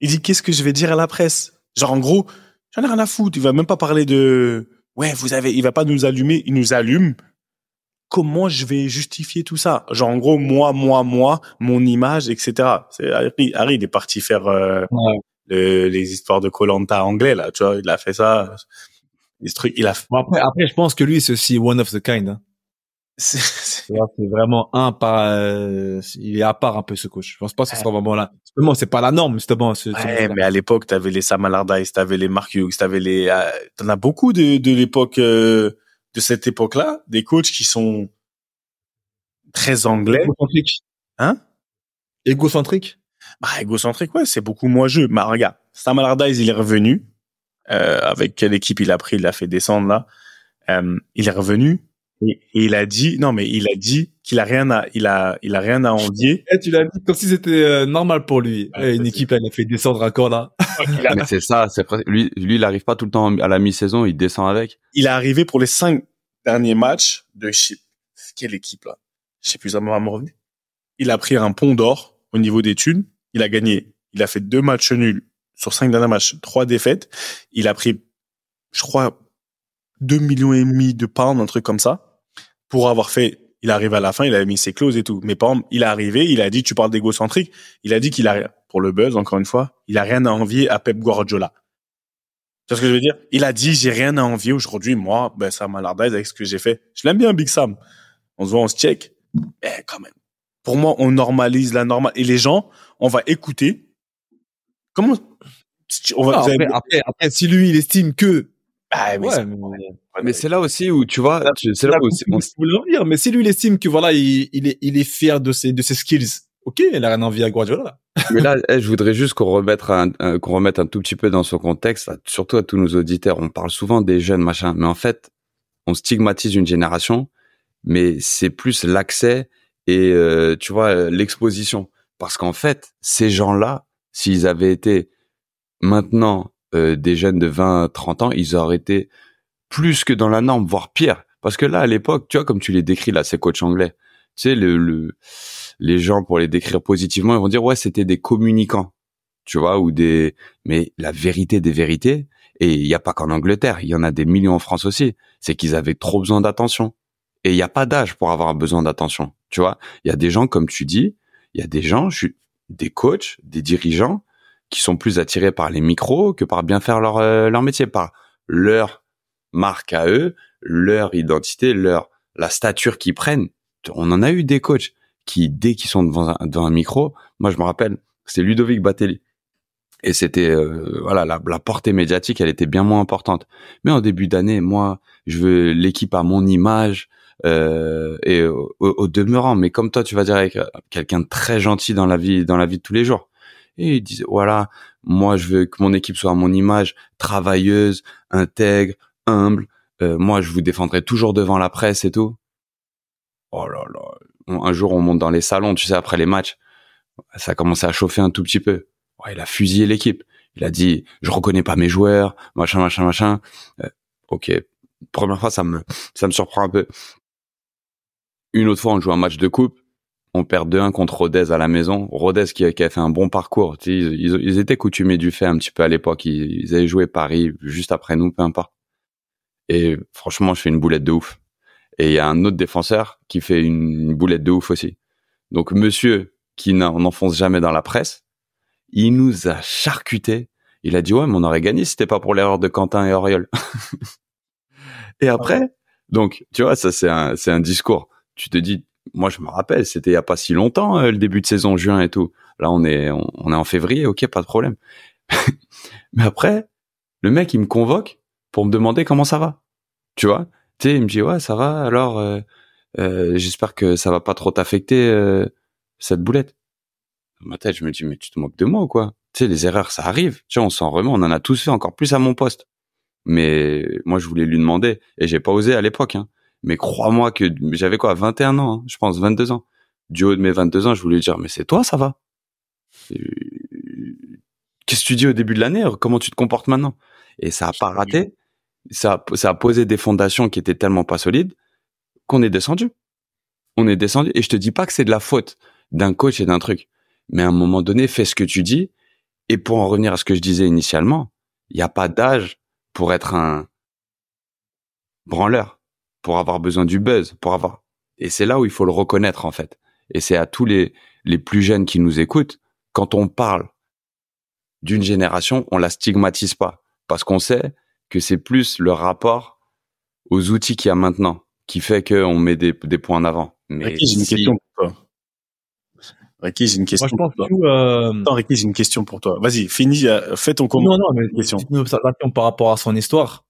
Il dit qu'est-ce que je vais dire à la presse? Genre en gros, j'en ai rien à foutre. Il va même pas parler de ouais, vous avez, il va pas nous allumer, il nous allume comment je vais justifier tout ça? Genre en gros moi moi moi mon image etc. C'est Harry, il est parti faire euh, les histoires de Colanta anglais là, tu vois, il a fait ça. Il a. après après je pense que lui c'est aussi one of the kind. Hein. C'est vraiment un pas. Euh, il est à part un peu ce coach. Je pense pas que ce sera vraiment là. Justement, c'est pas la norme justement. Ouais, mais à l'époque, t'avais les Sam Allardyce, t'avais les Mark Hughes, t'avais les. Euh, t'en as beaucoup de de l'époque de cette époque-là, des coachs qui sont très anglais. Égocentriques. Hein? Égocentrique? Bah, égocentrique, ouais, c'est beaucoup moins jeu. Bah, regarde, Sam Allardyce, il est revenu. Euh, avec quelle équipe il a pris Il l'a fait descendre là. Euh, il est revenu. Et, il a dit, non, mais il a dit qu'il a rien à, il a, il a rien à envier. Et eh, tu l'as dit comme si c'était euh, normal pour lui. Eh, une équipe, elle a fait descendre un là. *laughs* mais c'est ça, c'est lui, lui, il arrive pas tout le temps à la mi-saison, il descend avec. Il est arrivé pour les cinq derniers matchs de chip. Quelle équipe, là? Je sais plus, ça m'a revenu. Il a pris un pont d'or au niveau des thunes. Il a gagné. Il a fait deux matchs nuls sur cinq derniers matchs, trois défaites. Il a pris, je crois, 2 millions et demi de pounds, un truc comme ça, pour avoir fait, il arrive à la fin, il a mis ses clauses et tout. Mais par exemple, il est arrivé, il a dit, tu parles d'égocentrique, il a dit qu'il a, pour le buzz, encore une fois, il a rien à envier à Pep Guardiola. Tu vois ce que je veux dire? Il a dit, j'ai rien à envier aujourd'hui, moi, ben, ça m'a avec ce que j'ai fait. Je l'aime bien, Big Sam. On se voit, on se check. Mais quand même. Pour moi, on normalise la normale. Et les gens, on va écouter. Comment, on va, après, après, si lui, il estime que ah, mais, mais, c'est là aussi où tu vois, c'est là, où dire, mais si lui il estime que voilà, il, il, est, il est fier de ses de ses skills, ok, il a rien envie à Guardiola. *laughs* mais là, eh, je voudrais juste qu'on remette un, qu'on remette un tout petit peu dans son contexte, surtout à tous nos auditeurs. On parle souvent des jeunes machin, mais en fait, on stigmatise une génération, mais c'est plus l'accès et euh, tu vois l'exposition, parce qu'en fait, ces gens-là, s'ils avaient été maintenant euh, des jeunes de 20, 30 ans, ils auraient été plus que dans la norme, voire pire. Parce que là, à l'époque, tu vois, comme tu les décris là, ces coachs anglais, tu sais, le, les gens, pour les décrire positivement, ils vont dire, ouais, c'était des communicants, tu vois, ou des... Mais la vérité des vérités, et il n'y a pas qu'en Angleterre, il y en a des millions en France aussi, c'est qu'ils avaient trop besoin d'attention. Et il n'y a pas d'âge pour avoir besoin d'attention, tu vois. Il y a des gens, comme tu dis, il y a des gens, je suis, des coachs, des dirigeants, qui sont plus attirés par les micros que par bien faire leur euh, leur métier, par leur marque à eux, leur identité, leur la stature qu'ils prennent. On en a eu des coachs qui dès qu'ils sont devant un, devant un micro, moi je me rappelle, c'était Ludovic Batelli. Et c'était euh, voilà la, la, portée médiatique, elle était bien moins importante. Mais en début d'année, moi, je veux l'équipe à mon image euh, et au, au, demeurant. Mais comme toi, tu vas dire avec quelqu'un de très gentil dans la vie, dans la vie de tous les jours. Et il disait, voilà, moi, je veux que mon équipe soit à mon image, travailleuse, intègre, humble. Euh, moi, je vous défendrai toujours devant la presse et tout. Oh là là. Un jour, on monte dans les salons, tu sais, après les matchs. Ça a commencé à chauffer un tout petit peu. Il a fusillé l'équipe. Il a dit, je reconnais pas mes joueurs, machin, machin, machin. Euh, ok. Première fois, ça me, ça me surprend un peu. Une autre fois, on joue un match de coupe on perd 2-1 contre Rodez à la maison. Rodez qui a, fait un bon parcours. ils, étaient coutumés du fait un petit peu à l'époque. Ils, avaient joué Paris juste après nous, peu importe. Et franchement, je fais une boulette de ouf. Et il y a un autre défenseur qui fait une, boulette de ouf aussi. Donc monsieur, qui n'enfonce jamais dans la presse, il nous a charcuté. Il a dit ouais, mais on aurait gagné si c'était pas pour l'erreur de Quentin et Auriol. *laughs* et après, donc tu vois, ça c'est un c'est un discours. Tu te dis moi je me rappelle, c'était il y a pas si longtemps euh, le début de saison juin et tout. Là on est on, est en février, ok, pas de problème. *laughs* Mais après, le mec il me convoque pour me demander comment ça va. Tu vois? Tu sais, il me dit ouais ça va. Alors euh, euh, j'espère que ça va pas trop t'affecter cette boulette. Dans ma tête je me dis mais tu te moques de moi ou quoi? Tu sais les erreurs ça arrive. Tu vois on s'en remet, on en a tous fait encore plus à mon poste. Mais moi je voulais lui demander et j'ai pas osé à l'époque. Hein. Mais crois-moi que j'avais quoi, 21 ans, hein, je pense, 22 ans. Du haut de mes 22 ans, je voulais dire, mais c'est toi, ça va. Qu'est-ce que tu dis au début de l'année Comment tu te comportes maintenant? Et ça a pas raté. Ça, ça a posé des fondations qui étaient tellement pas solides qu'on est descendu. On est descendu. Et je te dis pas que c'est de la faute d'un coach et d'un truc. Mais à un moment donné, fais ce que tu dis. Et pour en revenir à ce que je disais initialement, il n'y a pas d'âge pour être un branleur pour avoir besoin du buzz, pour avoir. Et c'est là où il faut le reconnaître en fait. Et c'est à tous les les plus jeunes qui nous écoutent, quand on parle d'une génération, on la stigmatise pas parce qu'on sait que c'est plus le rapport aux outils qu'il y a maintenant qui fait qu'on met des, des points en avant. Mais Ricky, j'ai une question pour toi. Ricky, j'ai une question. Moi, je pense pour toi. Euh... Attends, Ricky, j'ai une question pour toi. Vas-y, finis, euh, fais ton commentaire. Non, non, mais question. Une observation par rapport à son histoire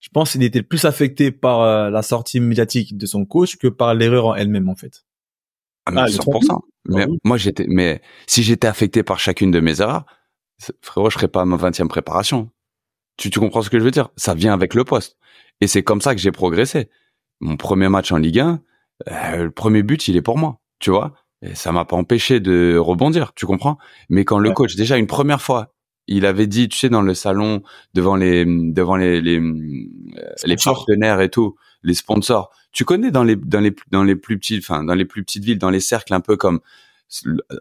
je pense qu'il était plus affecté par euh, la sortie médiatique de son coach que par l'erreur en elle-même en fait. Ah, mais 100%. Ah, mais ah moi j'étais mais si j'étais affecté par chacune de mes erreurs, frérot, je serais pas à ma 20e préparation. Tu tu comprends ce que je veux dire? Ça vient avec le poste. Et c'est comme ça que j'ai progressé. mon premier match en Ligue 1, euh, le premier but, il est pour moi, tu vois? Et ça m'a pas empêché de rebondir, tu comprends? Mais quand le coach, déjà une première fois, il avait dit, tu sais, dans le salon devant les devant les les, euh, les partenaires et tout, les sponsors. Tu connais dans les dans les dans les plus petites, enfin dans les plus petites villes, dans les cercles un peu comme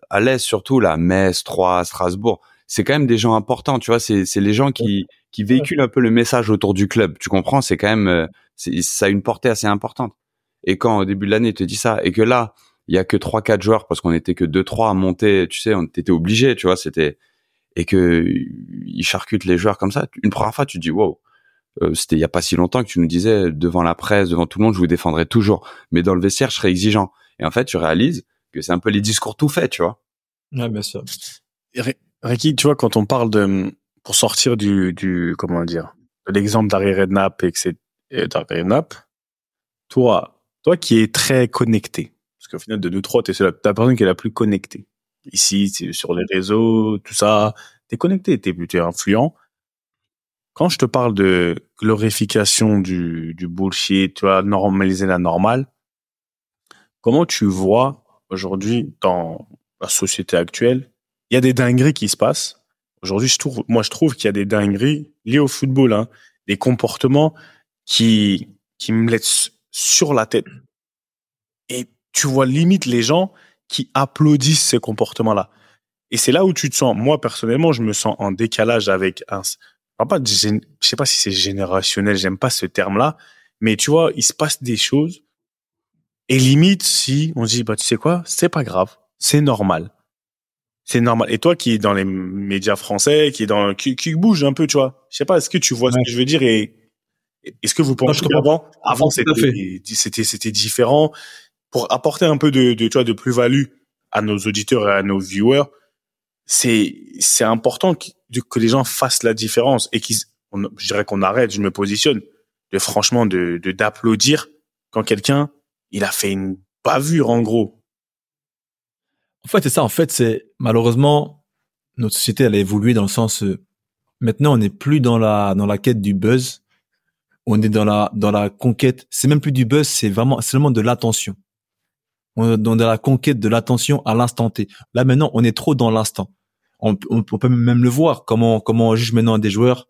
à l'est surtout la Metz, Troyes, Strasbourg. C'est quand même des gens importants, tu vois. C'est c'est les gens qui qui véhiculent un peu le message autour du club. Tu comprends C'est quand même euh, ça a une portée assez importante. Et quand au début de l'année, il te dit ça, et que là, il y a que trois quatre joueurs parce qu'on était que deux trois à monter, tu sais, on était obligé, tu vois, c'était et que il charcute les joueurs comme ça. Une première fois, tu te dis wow. Euh, c'était il y a pas si longtemps que tu nous disais devant la presse, devant tout le monde, je vous défendrai toujours, mais dans le vestiaire, je serai exigeant. Et en fait, tu réalises que c'est un peu les discours tout faits, tu vois. Ouais, bien sûr. Ricky, tu vois, quand on parle de pour sortir du, du comment dire, de l'exemple d'Harry Redknapp et que c'est d'Harry Redknapp, toi, toi qui es très connecté, parce qu'au final de nous trois, t'es la, la personne qui est la plus connectée. Ici, sur les réseaux, tout ça, t'es connecté, t'es es influent. Quand je te parle de glorification du, bullshit, tu vois, normaliser la normale, comment tu vois aujourd'hui dans la société actuelle, il y a des dingueries qui se passent, Aujourd'hui, moi, je trouve qu'il y a des dingueries liées au football, hein, des comportements qui qui me laissent sur la tête. Et tu vois limite les gens qui applaudissent ces comportements-là. Et c'est là où tu te sens, moi personnellement, je me sens en décalage avec un, pas, je sais pas si c'est générationnel, j'aime pas ce terme-là, mais tu vois, il se passe des choses et limite si on dit, bah tu sais quoi, c'est pas grave, c'est normal c'est normal. Et toi qui es dans les médias français, qui est dans qui, qui bouge un peu, tu vois. Je sais pas, est-ce que tu vois ce que je veux dire et est-ce que vous pensez qu'avant avant c'était c'était c'était différent? Pour apporter un peu de, de tu vois de plus-value à nos auditeurs et à nos viewers, c'est c'est important que, les gens fassent la différence et qu'ils je dirais qu'on arrête, je me positionne de franchement de d'applaudir quand quelqu'un il a fait une bavure en gros en fait, c'est ça. En fait, c'est malheureusement notre société elle a évolué dans le sens euh, maintenant on n'est plus dans la dans la quête du buzz, on est dans la dans la conquête. C'est même plus du buzz, c'est vraiment seulement de l'attention. On est dans la conquête de l'attention à l'instant T. Là maintenant, on est trop dans l'instant. On, peut même le voir comment comment on juge maintenant des joueurs,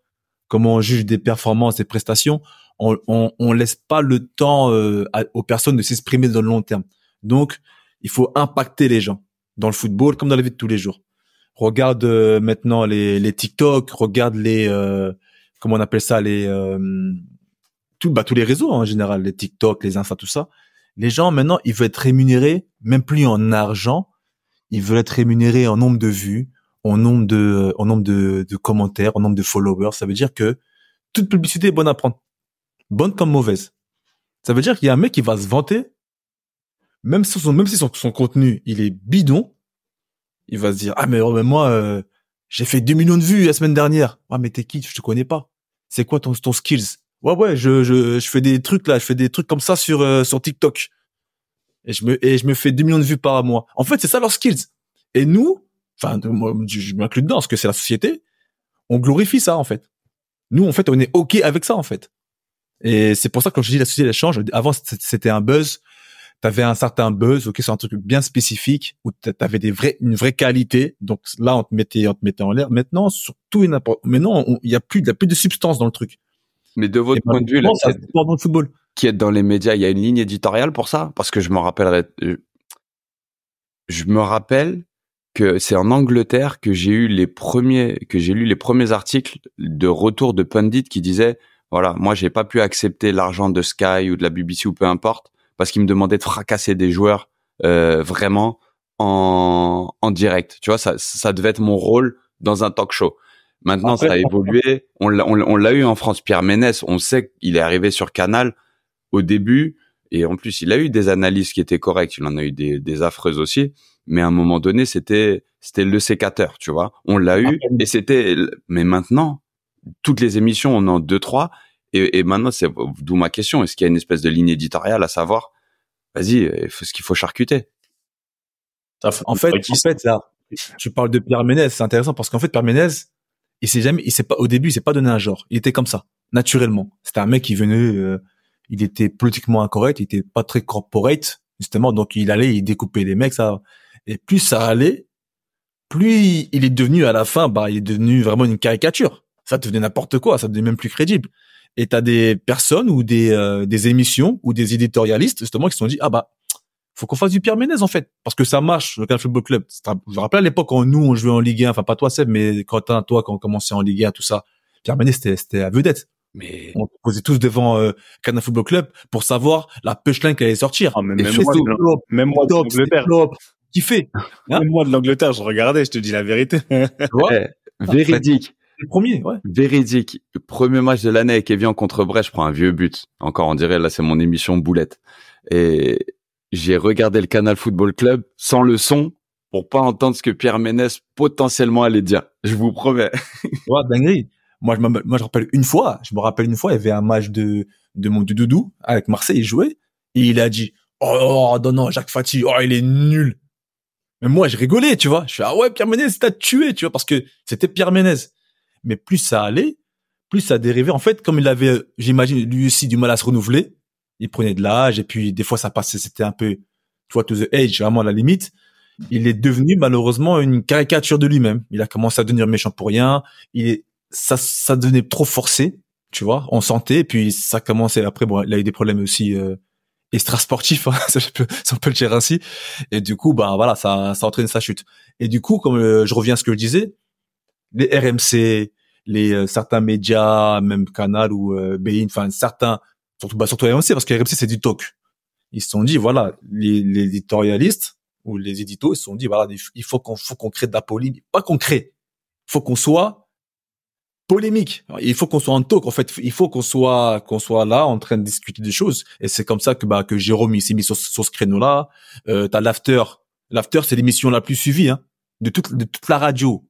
comment on juge des performances, des prestations? On on, on laisse pas le temps euh, aux personnes de s'exprimer dans le long terme. Donc il faut impacter les gens dans le football comme dans la vie de tous les jours. Regarde euh, maintenant les, les TikTok, regarde les euh, comment on appelle ça les euh, tout, bah, tous les réseaux en général, les TikTok, les Insta, tout ça. Les gens maintenant ils veulent être rémunérés même plus en argent, ils veulent être rémunérés en nombre de vues, en nombre de en nombre de, commentaires, en nombre de followers. Ça veut dire que toute publicité est bonne à prendre, bonne comme mauvaise. Ça veut dire qu'il y a un mec qui va se vanter même si son, même son, contenu il est bidon, il va se dire ah mais, oh, moi euh, j'ai fait 2 millions de vues la semaine dernière. Ah mais t'es qui? Je te connais pas. C'est quoi ton skills? Ouais ouais, je, je je fais des trucs là, je fais des trucs comme ça sur euh, sur TikTok. Et je me et je me fais 2 millions de vues par mois. En fait, c'est ça leurs skills. Et nous, enfin moi je, m'inclus dedans parce que c'est la société, on glorifie ça en fait. Nous en fait, on est OK avec ça en fait. Et c'est pour ça que quand je dis la société elle change, avant c'était un buzz, tu un certain buzz, ok, c'est un truc bien spécifique où tu avais des vrais, une vraie qualité. Donc là, on te mettait, on te mettait en l'air. Maintenant, surtout maintenant, il y a plus, il y a plus de substance dans le truc. Mais de votre point de vue, là, dans le football. qui est dans les médias, il y a une ligne éditoriale pour ça, parce que je me rappellerai, je me rappelle que c'est en Angleterre que j'ai eu les premiers, que j'ai lu les premiers articles de retour de pundits qui disaient, voilà, moi j'ai pas pu accepter l'argent de Sky ou de la BBC ou peu importe parce qu'il me demandait de fracasser des joueurs euh, vraiment en, en direct. Tu vois, ça, ça devait être mon rôle dans un talk show. Maintenant, ça a évolué. On l'a, on, l'a eu en France, Pierre Ménès. On sait qu'il est arrivé sur Canal au début. Et en plus, il a eu des analyses qui étaient correctes. Il en a eu des, des affreuses aussi. Mais à un moment donné, c'était, c'était le sécateur, tu vois. On l'a eu. Et c'était, mais maintenant, toutes les émissions, on en deux, trois. Et, maintenant, c'est d'où ma question. Est-ce qu'il y a une espèce de ligne éditoriale à savoir, vas-y, ce qu'il faut charcuter. En fait, en fait, là, tu parles de Pierre Ménez, c'est intéressant parce qu'en fait, Pierre Ménez, il s'est jamais, il s'est pas, au début, il s'est pas donné un genre. Il était comme ça, naturellement. C'était un mec qui venait, euh, il était politiquement incorrect, il était pas très corporate, justement. Donc, il allait, il découpait les mecs, ça. Et plus ça allait, plus il est devenu à la fin, bah, il est devenu vraiment une caricature. Ça devenait n'importe quoi, ça devenait même plus crédible. Et t'as des personnes ou des euh, des émissions ou des éditorialistes justement qui se sont dit ah bah faut qu'on fasse du Pierre Ménez en fait parce que ça marche le Canal Football Club. Je me rappelle à l'époque quand nous on jouait en Ligue 1, enfin pas toi Seb, mais quand toi quand on commençait en Ligue 1 tout ça, Pierre Ménez c'était c'était à vedette. Mais on posait tous devant euh, Canal Football Club pour savoir la punchline qui allait sortir. Ah, même, moi, même moi, qui fait hein? Même moi de l'Angleterre, je regardais, je te dis la vérité. ouais. véridique. Le premier, ouais. Véridique. Premier match de l'année avec Evian contre Brest, je prends un vieux but. Encore, on dirait, là, c'est mon émission boulette. Et j'ai regardé le Canal Football Club sans le son pour pas entendre ce que Pierre Ménès potentiellement allait dire. Je vous promets. *laughs* ouais, dinguerie. Moi, je me, moi, je rappelle une fois, je me rappelle une fois, il y avait un match de, de mon doudou avec Marseille, il jouait, et il a dit, oh, non, non, Jacques Fati, oh, il est nul. Mais moi, je rigolais, tu vois. Je suis ah ouais, Pierre Ménez, t'as tué, tu vois, parce que c'était Pierre Ménez. Mais plus ça allait, plus ça dérivait. En fait, comme il avait, j'imagine, lui aussi du mal à se renouveler, il prenait de l'âge et puis des fois ça passait, c'était un peu, tu vois, to the age, vraiment à la limite. Il est devenu malheureusement une caricature de lui-même. Il a commencé à devenir méchant pour rien. Il est, ça, ça devenait trop forcé, tu vois, en santé. Et puis ça commençait après, bon, il a eu des problèmes aussi euh, extra sportifs, hein, *laughs* ça, peut, ça peut le dire ainsi. Et du coup, bah voilà, ça, ça entraîne sa chute. Et du coup, comme euh, je reviens à ce que je disais, les RMC, les euh, certains médias, même Canal ou euh, Bein, enfin certains, surtout bah surtout RMC parce que RMC c'est du talk. Ils se sont dit voilà, les, les éditorialistes ou les éditos ils se sont dit voilà, il faut qu'on faut qu'on crée de la polémique, pas qu'on crée, faut qu'on soit polémique. Il faut qu'on soit en talk. En fait, il faut qu'on soit qu'on soit là en train de discuter des choses. Et c'est comme ça que bah que Jérôme il s'est mis sur, sur ce créneau-là. Euh, T'as l'after. L'after c'est l'émission la plus suivie hein, de toute de toute la radio,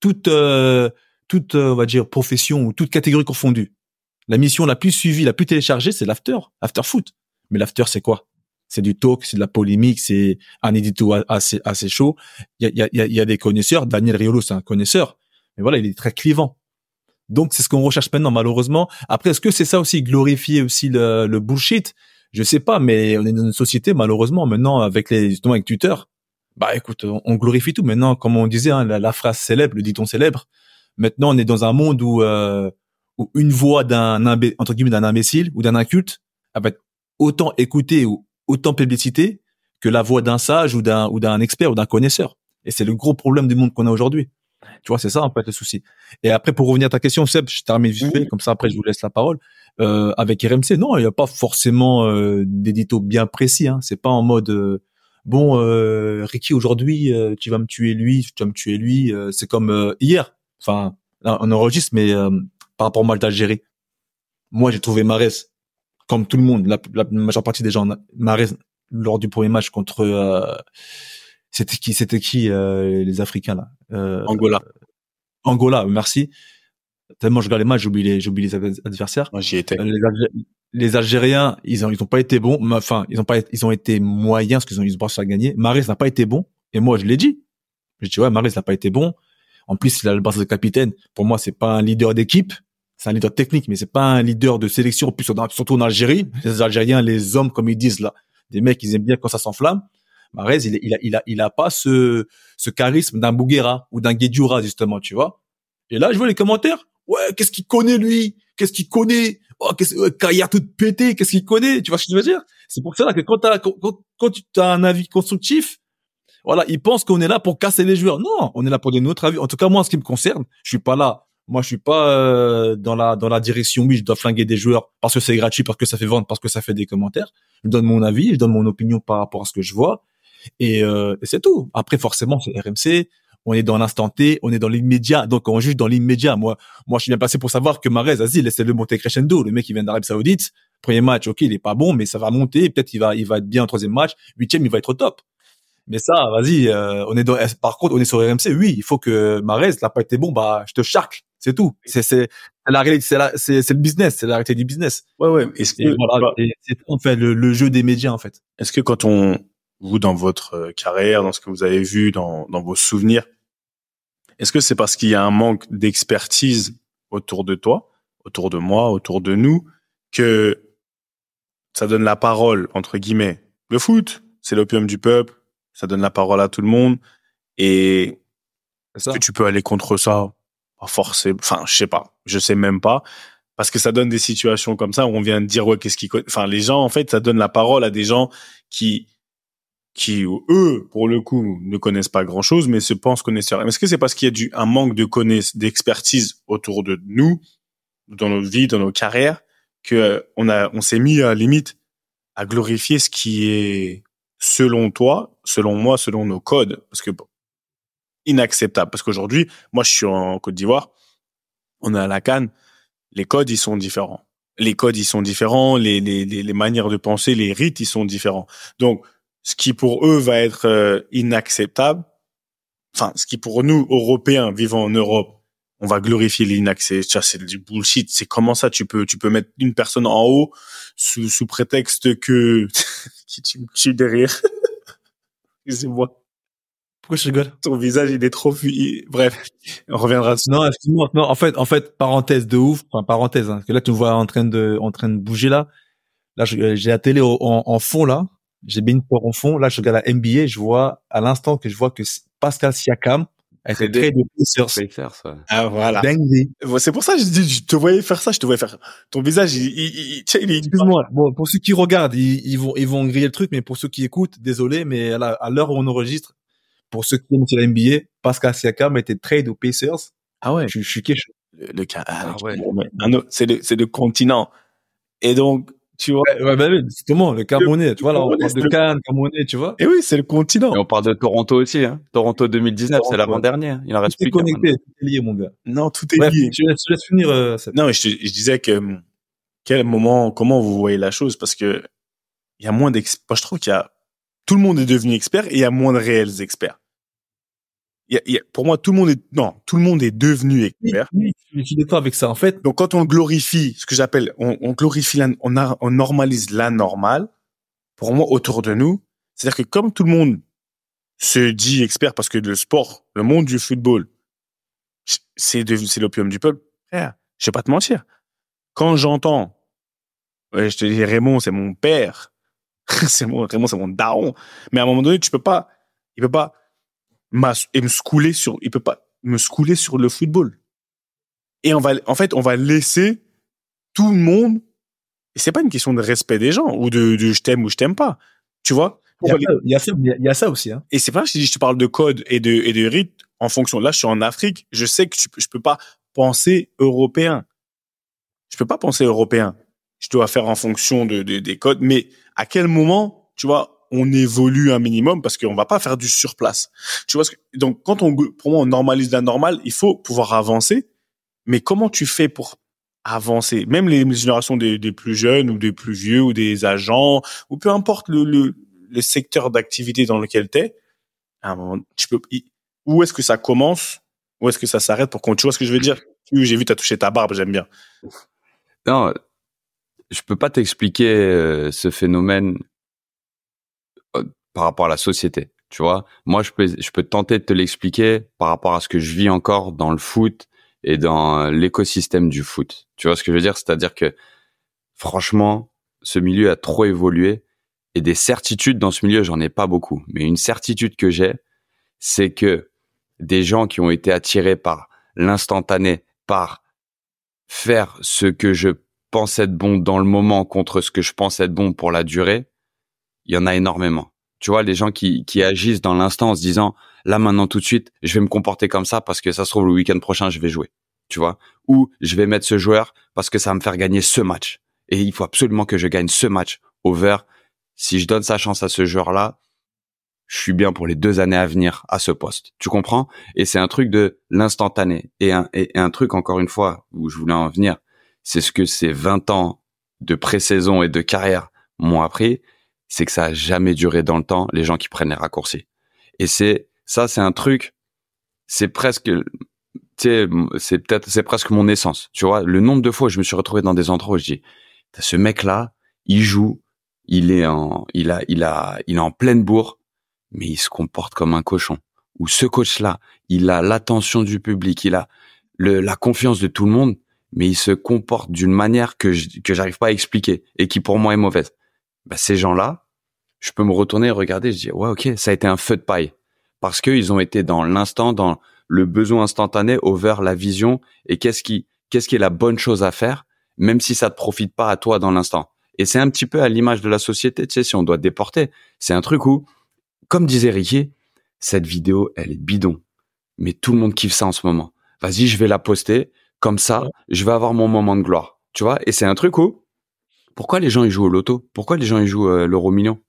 toute euh, toute, euh, on va dire, profession ou toute catégorie confondue. La mission la plus suivie, la plus téléchargée, c'est l'after, after foot. Mais l'after, c'est quoi? C'est du talk, c'est de la polémique, c'est un édito assez, assez chaud. Il y a, y, a, y a des connaisseurs. Daniel Riolo, c'est un connaisseur. Mais voilà, il est très clivant. Donc, c'est ce qu'on recherche maintenant, malheureusement. Après, est-ce que c'est ça aussi, glorifier aussi le, le bullshit? Je sais pas, mais on est dans une société, malheureusement, maintenant, avec les, justement, avec Twitter. Bah, écoute, on, glorifie tout. Maintenant, comme on disait, hein, la, la, phrase célèbre, le dit-on célèbre, Maintenant, on est dans un monde où, euh, une voix d'un entre guillemets d'un imbécile ou d'un inculte va être autant écoutée ou autant publicité que la voix d'un sage ou d'un ou d'un expert ou d'un connaisseur. Et c'est le gros problème du monde qu'on a aujourd'hui. Tu vois, c'est ça en fait le souci. Et après, pour revenir à ta question, Seb, je termine vite fait, comme ça après je vous laisse la parole. Euh, avec RMC, non, il n'y a pas forcément euh, d'édito bien précis. Hein. C'est pas en mode euh, bon, euh, Ricky aujourd'hui, euh, tu vas me tuer lui, tu vas me tuer lui. c'est comme hier enfin, on enregistre, mais euh, par rapport au match d'Algérie, moi j'ai trouvé Marès, comme tout le monde, la, majeure partie des gens, Marès lors du premier match contre, euh, c'était qui, c'était qui euh, les Africains là, Angola. Angola, merci. Tellement je regarde les matchs, j'oublie les, j'oublie les adversaires. Moi j'y étais. Les, Algériens, ils ont, ils ont pas été bons. Enfin, ils ont pas, ils ont été moyens parce qu'ils ont, ils ont pas à gagner. Marès n'a pas été bon. Et moi, je l'ai dit. Je dis ouais, Marès n'a pas été bon. En plus, il a le brassard de capitaine. Pour moi, c'est pas un leader d'équipe. C'est un leader technique, mais c'est pas un leader de sélection. Plus, surtout en Algérie, les Algériens, les hommes, comme ils disent là, des mecs, ils aiment bien quand ça s'enflamme. Marez, il, il, a, il a, il a pas ce, ce charisme d'un Bouguera ou d'un Guedjura, justement, tu vois. Et là, je vois les commentaires. Ouais, qu'est-ce qu'il connaît, lui? Qu'est-ce qu'il connaît? Oh, qu'est-ce, euh, carrière toute pétée, qu'est-ce qu'il connaît? Tu vois ce que je veux dire? C'est pour ça que quand, quand tu as un avis constructif, voilà, ils pensent qu'on est là pour casser les joueurs. Non, on est là pour donner notre avis. En tout cas, moi, en ce qui me concerne, je suis pas là. Moi, je suis pas euh, dans la dans la direction. Oui, je dois flinguer des joueurs parce que c'est gratuit, parce que ça fait vendre, parce que ça fait des commentaires. Je donne mon avis, je donne mon opinion par rapport à ce que je vois, et, euh, et c'est tout. Après, forcément, c'est RMC. On est dans l'instant T, on est dans l'immédiat, donc on juge dans l'immédiat. Moi, moi, je suis bien placé pour savoir que Marez, vas-y, laissez-le monter crescendo. Le mec, il vient d'Arabie Saoudite. Premier match, ok, il est pas bon, mais ça va monter. Peut-être il va, il va être bien au troisième match. Huitième, il va être au top. Mais ça, vas-y, euh, on est dans, par contre, on est sur RMC. Oui, il faut que Marez n'a pas été bon, bah, je te charcle, c'est tout. C'est c'est la réalité, c'est c'est c'est le business, c'est la réalité du business. Ouais, ouais. Est-ce que voilà, c'est en fait le, le, jeu des médias en fait. Est-ce que quand on vous dans votre euh, carrière, dans ce que vous avez vu, dans dans vos souvenirs, est-ce que c'est parce qu'il y a un manque d'expertise autour de toi, autour de moi, autour de nous, que ça donne la parole entre guillemets? Le foot, c'est l'opium du peuple, ça donne la parole à tout le monde et que tu peux aller contre ça, forcément. Enfin, je sais pas, je sais même pas. Parce que ça donne des situations comme ça où on vient de dire ouais qu'est-ce qui enfin les gens en fait ça donne la parole à des gens qui qui eux pour le coup ne connaissent pas grand chose mais se pensent connaisseurs. Est-ce que c'est parce qu'il y a du un manque de connaissance d'expertise autour de nous dans nos vies dans nos carrières que on a on s'est mis à limite à glorifier ce qui est selon toi selon moi selon nos codes? Parce que inacceptable parce qu'aujourd'hui moi je suis en Côte d'Ivoire on est à la Cannes les codes, ils sont différents. Les codes, ils sont différents, les, les, les, manières de penser, les rites, ils sont différents. Donc, ce qui pour eux va être euh, inacceptable, enfin, ce qui pour nous, Européens, vivant en Europe, on va glorifier l'inacceptable. C'est du bullshit. C'est comment ça, tu peux, tu peux mettre une personne en haut sous, sous prétexte que, *laughs* qui tu me derrière. *laughs* Excusez-moi. Pourquoi je rigole? Ton visage, il est trop fui. Bref, on reviendra dessus. Non, excuse-moi. Non, en fait, en fait, parenthèse de ouf. Enfin, parenthèse. Hein, que là, tu me vois en train de, en train de bouger là. Là, j'ai la télé en, en, fond là. J'ai bien une en fond. Là, je regarde la NBA. Je vois à l'instant que je vois que Pascal Siakam a été très de Pacers. Ah voilà. C'est pour ça que je, dis, je te voyais faire ça. Je te voyais faire. Ton visage, il, il, il, il Excuse-moi. Bon, pour ceux qui regardent, ils, ils, vont, ils vont griller le truc, mais pour ceux qui écoutent, désolé, mais à l'heure où on enregistre, pour ceux qui aiment sur la NBA, Pascal Siakam était trade aux Pacers. Ah ouais. Je, je suis quelque Le, le ah, ah ouais. c'est le, c'est le continent. Et donc, tu vois. Ouais, bah, justement, le Camerounais, tu vois, là, on parle de Cannes, Camerounais, tu vois. Et oui, c'est le continent. Et on parle de Toronto aussi, hein. Toronto 2019, c'est l'avant-dernier. Il en reste tout plus. Tout est connecté, tout est lié, mon gars. Non, tout est lié. Je laisse, je laisse finir, euh, cette... Non, mais je, je disais que, hum, quel moment, comment vous voyez la chose, parce que, il y a moins d'experts. Je trouve qu'il y a, tout le monde est devenu expert et il y a moins de réels experts y a, pour moi, tout le monde est non, tout le monde est devenu expert. Oui, je suis d'accord avec ça. En fait, donc quand on glorifie, ce que j'appelle, on, on, glorifie, on, a, on normalise la normale. Pour moi, autour de nous, c'est-à-dire que comme tout le monde se dit expert parce que le sport, le monde du football, c'est c'est l'opium du peuple. Frère, je vais pas te mentir. Quand j'entends, je te dis Raymond, c'est mon père, *laughs* c'est mon Raymond, c'est mon daron. Mais à un moment donné, tu peux pas, il peut pas et me scouler sur, il peut pas me scouler sur le football. Et on va, en fait, on va laisser tout le monde. Et c'est pas une question de respect des gens ou de, de je t'aime ou je t'aime pas. Tu vois? Il y, a ça, il y a ça aussi. Hein. Et c'est pas si je te parle de code et de, et de rite en fonction. Là, je suis en Afrique. Je sais que je peux pas penser européen. Je peux pas penser européen. Je dois faire en fonction de, de des codes. Mais à quel moment, tu vois, on évolue un minimum parce qu'on va pas faire du surplace. Tu vois ce que, donc quand on pour moi on normalise la normale, il faut pouvoir avancer. Mais comment tu fais pour avancer? Même les générations des, plus jeunes ou des plus vieux ou des agents ou peu importe le, le, secteur d'activité dans lequel tu es, à un moment, tu peux où est-ce que ça commence? Où est-ce que ça s'arrête pour qu'on tu vois ce que je veux dire? J'ai vu tu as touché ta barbe, j'aime bien. Non, je peux pas t'expliquer euh, ce phénomène par rapport à la société. Tu vois, moi, je peux, je peux tenter de te l'expliquer par rapport à ce que je vis encore dans le foot et dans l'écosystème du foot. Tu vois ce que je veux dire? C'est-à-dire que, franchement, ce milieu a trop évolué et des certitudes dans ce milieu, j'en ai pas beaucoup. Mais une certitude que j'ai, c'est que des gens qui ont été attirés par l'instantané, par faire ce que je pense être bon dans le moment contre ce que je pense être bon pour la durée, il y en a énormément. Tu vois, les gens qui, qui agissent dans l'instant en se disant, là maintenant tout de suite, je vais me comporter comme ça parce que ça se trouve le week-end prochain, je vais jouer. Tu vois, ou je vais mettre ce joueur parce que ça va me faire gagner ce match. Et il faut absolument que je gagne ce match over. Si je donne sa chance à ce joueur-là, je suis bien pour les deux années à venir à ce poste. Tu comprends? Et c'est un truc de l'instantané. Et un, et un truc, encore une fois, où je voulais en venir, c'est ce que ces 20 ans de pré-saison et de carrière m'ont appris, c'est que ça a jamais duré dans le temps les gens qui prennent les raccourcis. Et c'est ça, c'est un truc, c'est presque, c'est peut-être, c'est presque mon essence. Tu vois, le nombre de fois où je me suis retrouvé dans des endroits où je dis, ce mec-là, il joue, il est en, il a, il a, il est en pleine bourre, mais il se comporte comme un cochon. Ou ce coach-là, il a l'attention du public, il a le, la confiance de tout le monde, mais il se comporte d'une manière que je, que j'arrive pas à expliquer et qui pour moi est mauvaise. bah, ces gens-là, je peux me retourner et regarder, je dis ouais ok, ça a été un feu de paille. Parce qu'ils ont été dans l'instant, dans le besoin instantané, over la vision et qu'est-ce qui qu'est-ce qui est la bonne chose à faire, même si ça te profite pas à toi dans l'instant. Et c'est un petit peu à l'image de la société, tu sais, si on doit déporter, c'est un truc où, comme disait Ricky, cette vidéo, elle est bidon, mais tout le monde kiffe ça en ce moment. Vas-y, je vais la poster, comme ça, je vais avoir mon moment de gloire, tu vois? Et c'est un truc où, pourquoi les gens ils jouent au loto? Pourquoi les gens ils jouent euh, l'euro million?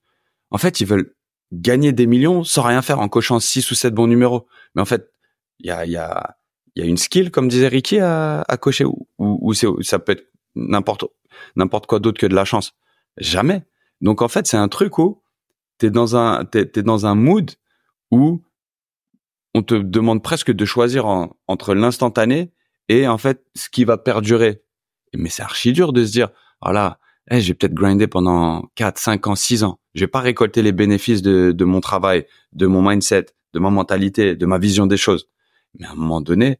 En fait, ils veulent gagner des millions sans rien faire en cochant six ou sept bons numéros. Mais en fait, il y a, y, a, y a une skill, comme disait Ricky, à, à cocher, ou, ou, ça peut être n'importe n'importe quoi d'autre que de la chance. Jamais. Donc en fait, c'est un truc où t'es dans un t'es, es dans un mood où on te demande presque de choisir entre l'instantané et en fait ce qui va perdurer. Mais c'est archi dur de se dire voilà, oh j'ai peut-être grindé pendant 4, 5 ans, 6 ans. Je vais pas récolter les bénéfices de, de mon travail, de mon mindset, de ma mentalité, de ma vision des choses. Mais à un moment donné,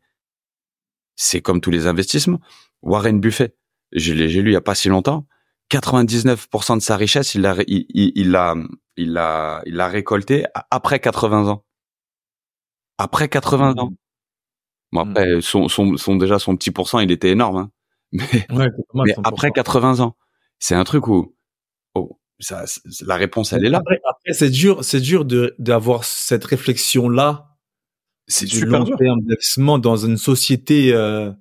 c'est comme tous les investissements. Warren Buffett, je l'ai lu il y a pas si longtemps. 99% de sa richesse, il l'a, il, il, l'a, il l'a, il l'a récolté après 80 ans. Après 80 ans. Bon, mmh. après, son, son, son, déjà, son petit pourcent, il était énorme, hein. Mais, mais après 80 ans, c'est un truc où, oh, ça, la réponse, elle est là. Après, après c'est dur, c'est dur de, d'avoir cette réflexion-là. C'est du long terme d'investissement dans une société, euh,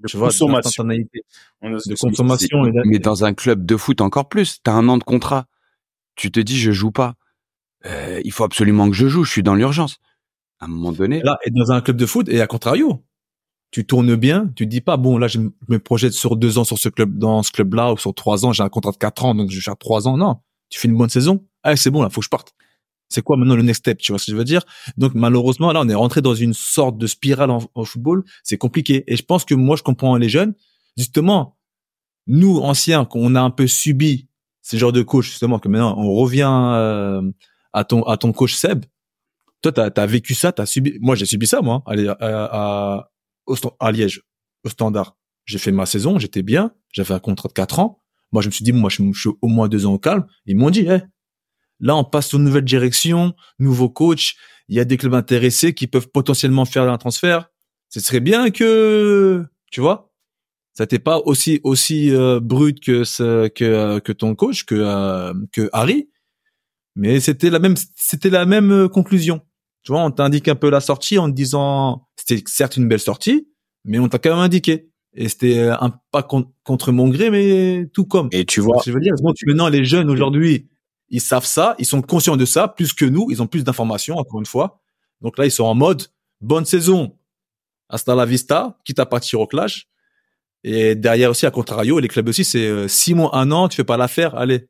de consommation. de consommation. Mais dans un club de foot encore plus, t'as un an de contrat. Tu te dis, je joue pas. Euh, il faut absolument que je joue. Je suis dans l'urgence. À un moment donné. Là, et dans un club de foot, et à contrario, tu tournes bien, tu dis pas, bon, là, je me projette sur deux ans sur ce club, dans ce club-là, ou sur trois ans, j'ai un contrat de quatre ans, donc je vais faire trois ans. Non. Tu fais une bonne saison. Ah, c'est bon, là, faut que je parte c'est quoi maintenant le next step Tu vois ce que je veux dire? Donc malheureusement, là, on est rentré dans une sorte de spirale en, football. C'est compliqué. Et je pense que moi, je comprends les jeunes. Justement, nous anciens, qu'on a un peu subi ce genre de coach, justement, que maintenant on revient euh, à ton à ton coach Seb. Toi, t'as as vécu ça, t'as subi. Moi, j'ai subi ça, moi, à, à, à, Liège, au Standard. J'ai fait ma saison, j'étais bien, j'avais un contrat de 4 ans. Moi, je me suis dit, moi, je, suis au moins deux ans au calme. Ils m'ont dit, hey, Là, on passe aux nouvelles directions, nouveau coach. Il y a des clubs intéressés qui peuvent potentiellement faire un transfert. Ce serait bien que, tu vois, ça t'est pas aussi aussi euh, brut que ce, que euh, que ton coach, que euh, que Harry, mais c'était la même c'était la même conclusion. Tu vois, on t'indique un peu la sortie en te disant c'était certes une belle sortie, mais on t'a quand même indiqué. Et c'était un pas contre mon gré, mais tout comme. Et tu vois, je veux dire, bon, maintenant les jeunes aujourd'hui, ils savent ça, ils sont conscients de ça plus que nous, ils ont plus d'informations encore une fois. Donc là, ils sont en mode bonne saison, hasta la vista, quitte à partir au clash. Et derrière aussi, à contrario, les clubs aussi, c'est euh, six mois, un an, tu fais pas l'affaire, allez,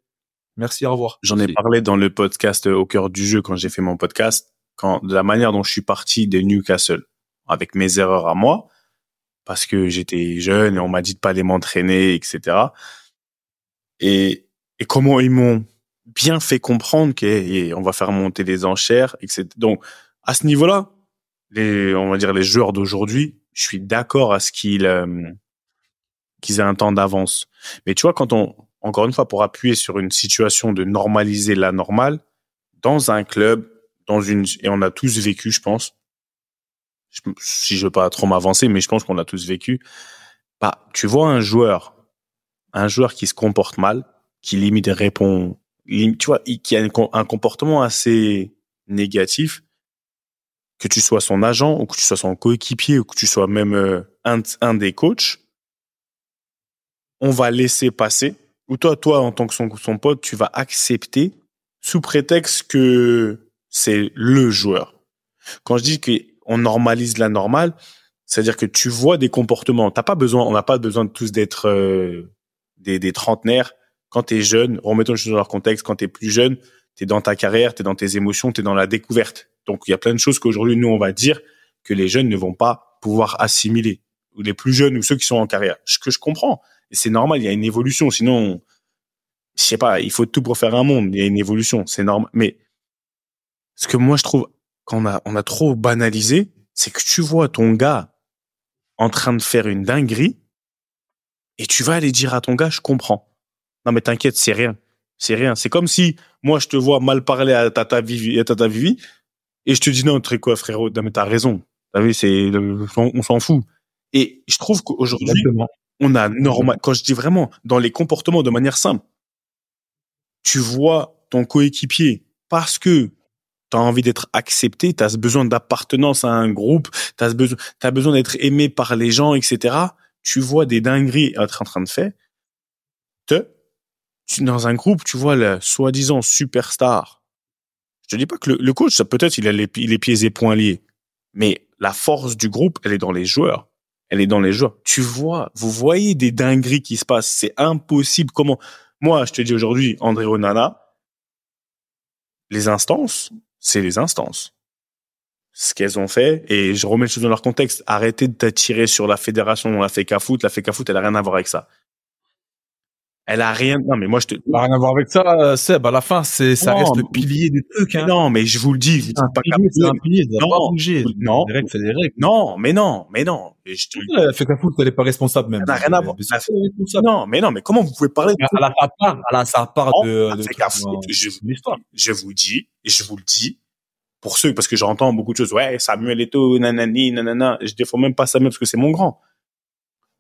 merci, au revoir. J'en ai parlé dans le podcast euh, au cœur du jeu quand j'ai fait mon podcast, quand de la manière dont je suis parti de Newcastle, avec mes erreurs à moi, parce que j'étais jeune et on m'a dit de pas aller m'entraîner, etc. Et, et comment ils m'ont bien fait comprendre qu'on va faire monter les enchères, etc. Donc, à ce niveau-là, les, on va dire les joueurs d'aujourd'hui, je suis d'accord à ce qu'ils euh, qu'ils aient un temps d'avance. Mais tu vois, quand on, encore une fois, pour appuyer sur une situation de normaliser la normale, dans un club, dans une, et on a tous vécu, je pense, si je veux pas trop m'avancer, mais je pense qu'on a tous vécu, bah, tu vois un joueur, un joueur qui se comporte mal, qui limite répond tu vois, qui a un comportement assez négatif, que tu sois son agent ou que tu sois son coéquipier ou que tu sois même euh, un, des coachs, on va laisser passer. Ou toi, toi, en tant que son, pote, tu vas accepter sous prétexte que c'est le joueur. Quand je dis qu'on normalise la normale, c'est-à-dire que tu vois des comportements. T'as pas besoin, on n'a pas besoin de tous d'être euh, des, des trentenaires quand tu es jeune, remettons les choses dans leur contexte, quand tu es plus jeune, tu es dans ta carrière, tu es dans tes émotions, tu es dans la découverte. Donc il y a plein de choses qu'aujourd'hui, nous, on va dire que les jeunes ne vont pas pouvoir assimiler. Les plus jeunes ou ceux qui sont en carrière. Ce que je comprends. C'est normal, il y a une évolution. Sinon, je sais pas, il faut tout pour faire un monde. Il y a une évolution, c'est normal. Mais ce que moi, je trouve qu'on a, on a trop banalisé, c'est que tu vois ton gars en train de faire une dinguerie et tu vas aller dire à ton gars, je comprends non, mais t'inquiète, c'est rien. C'est rien. C'est comme si moi je te vois mal parler à Tata Vivi, à Tata Vivi et je te dis non, tu quoi, frérot? Non, mais t'as raison. T'as vu, c'est, on s'en fout. Et je trouve qu'aujourd'hui, on a normal. Quand je dis vraiment dans les comportements de manière simple, tu vois ton coéquipier parce que tu as envie d'être accepté, tu as besoin d'appartenance à un groupe, tu as besoin, as besoin d'être aimé par les gens, etc. Tu vois des dingueries être en train de faire. Te, dans un groupe, tu vois le soi-disant superstar. Je te dis pas que le, coach, ça peut-être il a les, les pieds et poings liés, mais la force du groupe, elle est dans les joueurs. Elle est dans les joueurs. Tu vois, vous voyez des dingueries qui se passent. C'est impossible. Comment? Moi, je te dis aujourd'hui, André Onana, les instances, c'est les instances. Ce qu'elles ont fait, et je remets les choses dans leur contexte, arrêtez de t'attirer sur la fédération, la FECA Foot. La FECA Foot, elle a rien à voir avec ça. Elle a rien. Non, mais moi je te. Elle a rien à voir avec ça, euh, Seb. À la fin, c'est ça reste le pilier du truc. Hein. Non, mais je vous le dis. C'est un, pilier, c'est un pilier. Non, pas bouger. Non. Les règles, c'est des règles. Non, mais non, mais non. Et je te. La FECA Foot, elle est pas responsable même. Elle n'a rien à voir. Non, mais non, mais comment vous pouvez parler de... Elle a sa part. Elle a sa part de. de FECA Foot. Je, je vous dis, je vous le dis, pour ceux, parce que j'entends beaucoup de choses. Ouais, Samuel Eto'o, nanani, nanana. Je défends même pas Samuel parce que c'est mon grand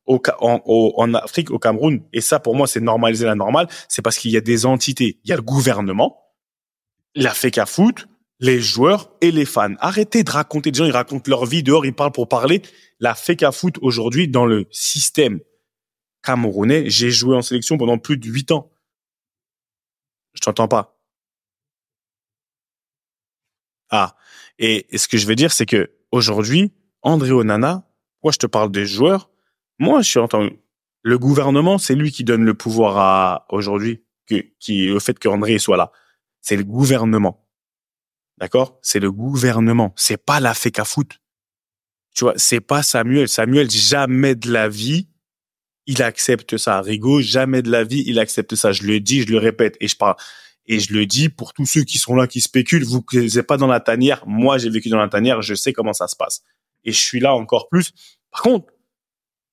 au, en, Afrique, au Cameroun, et ça pour moi c'est normaliser la normale, c'est parce qu'il y a des entités, il y a le gouvernement, la FECA Foot, les joueurs et les fans. Arrêtez de raconter des gens, ils racontent leur vie dehors, ils parlent pour parler. La FECA Foot aujourd'hui dans le système camerounais, j'ai joué en sélection pendant plus de huit ans. Je t'entends pas. Ah, et, et ce que je veux dire, c'est que aujourd'hui, André Onana, moi je te parle des joueurs, moi, je suis en le gouvernement, c'est lui qui donne le pouvoir à aujourd'hui, qui au fait qu'André soit là. C'est le gouvernement. D'accord? C'est le gouvernement. C'est pas la foot. Tu vois, c'est pas Samuel. Samuel, jamais de la vie, il accepte ça. Rigaud, jamais de la vie, il accepte ça. Je le dis, je le répète, et je parle. Et je le dis pour tous ceux qui sont là, qui spéculent, vous n'êtes pas dans la tanière. Moi, j'ai vécu dans la tanière, je sais comment ça se passe. Et je suis là encore plus. Par contre,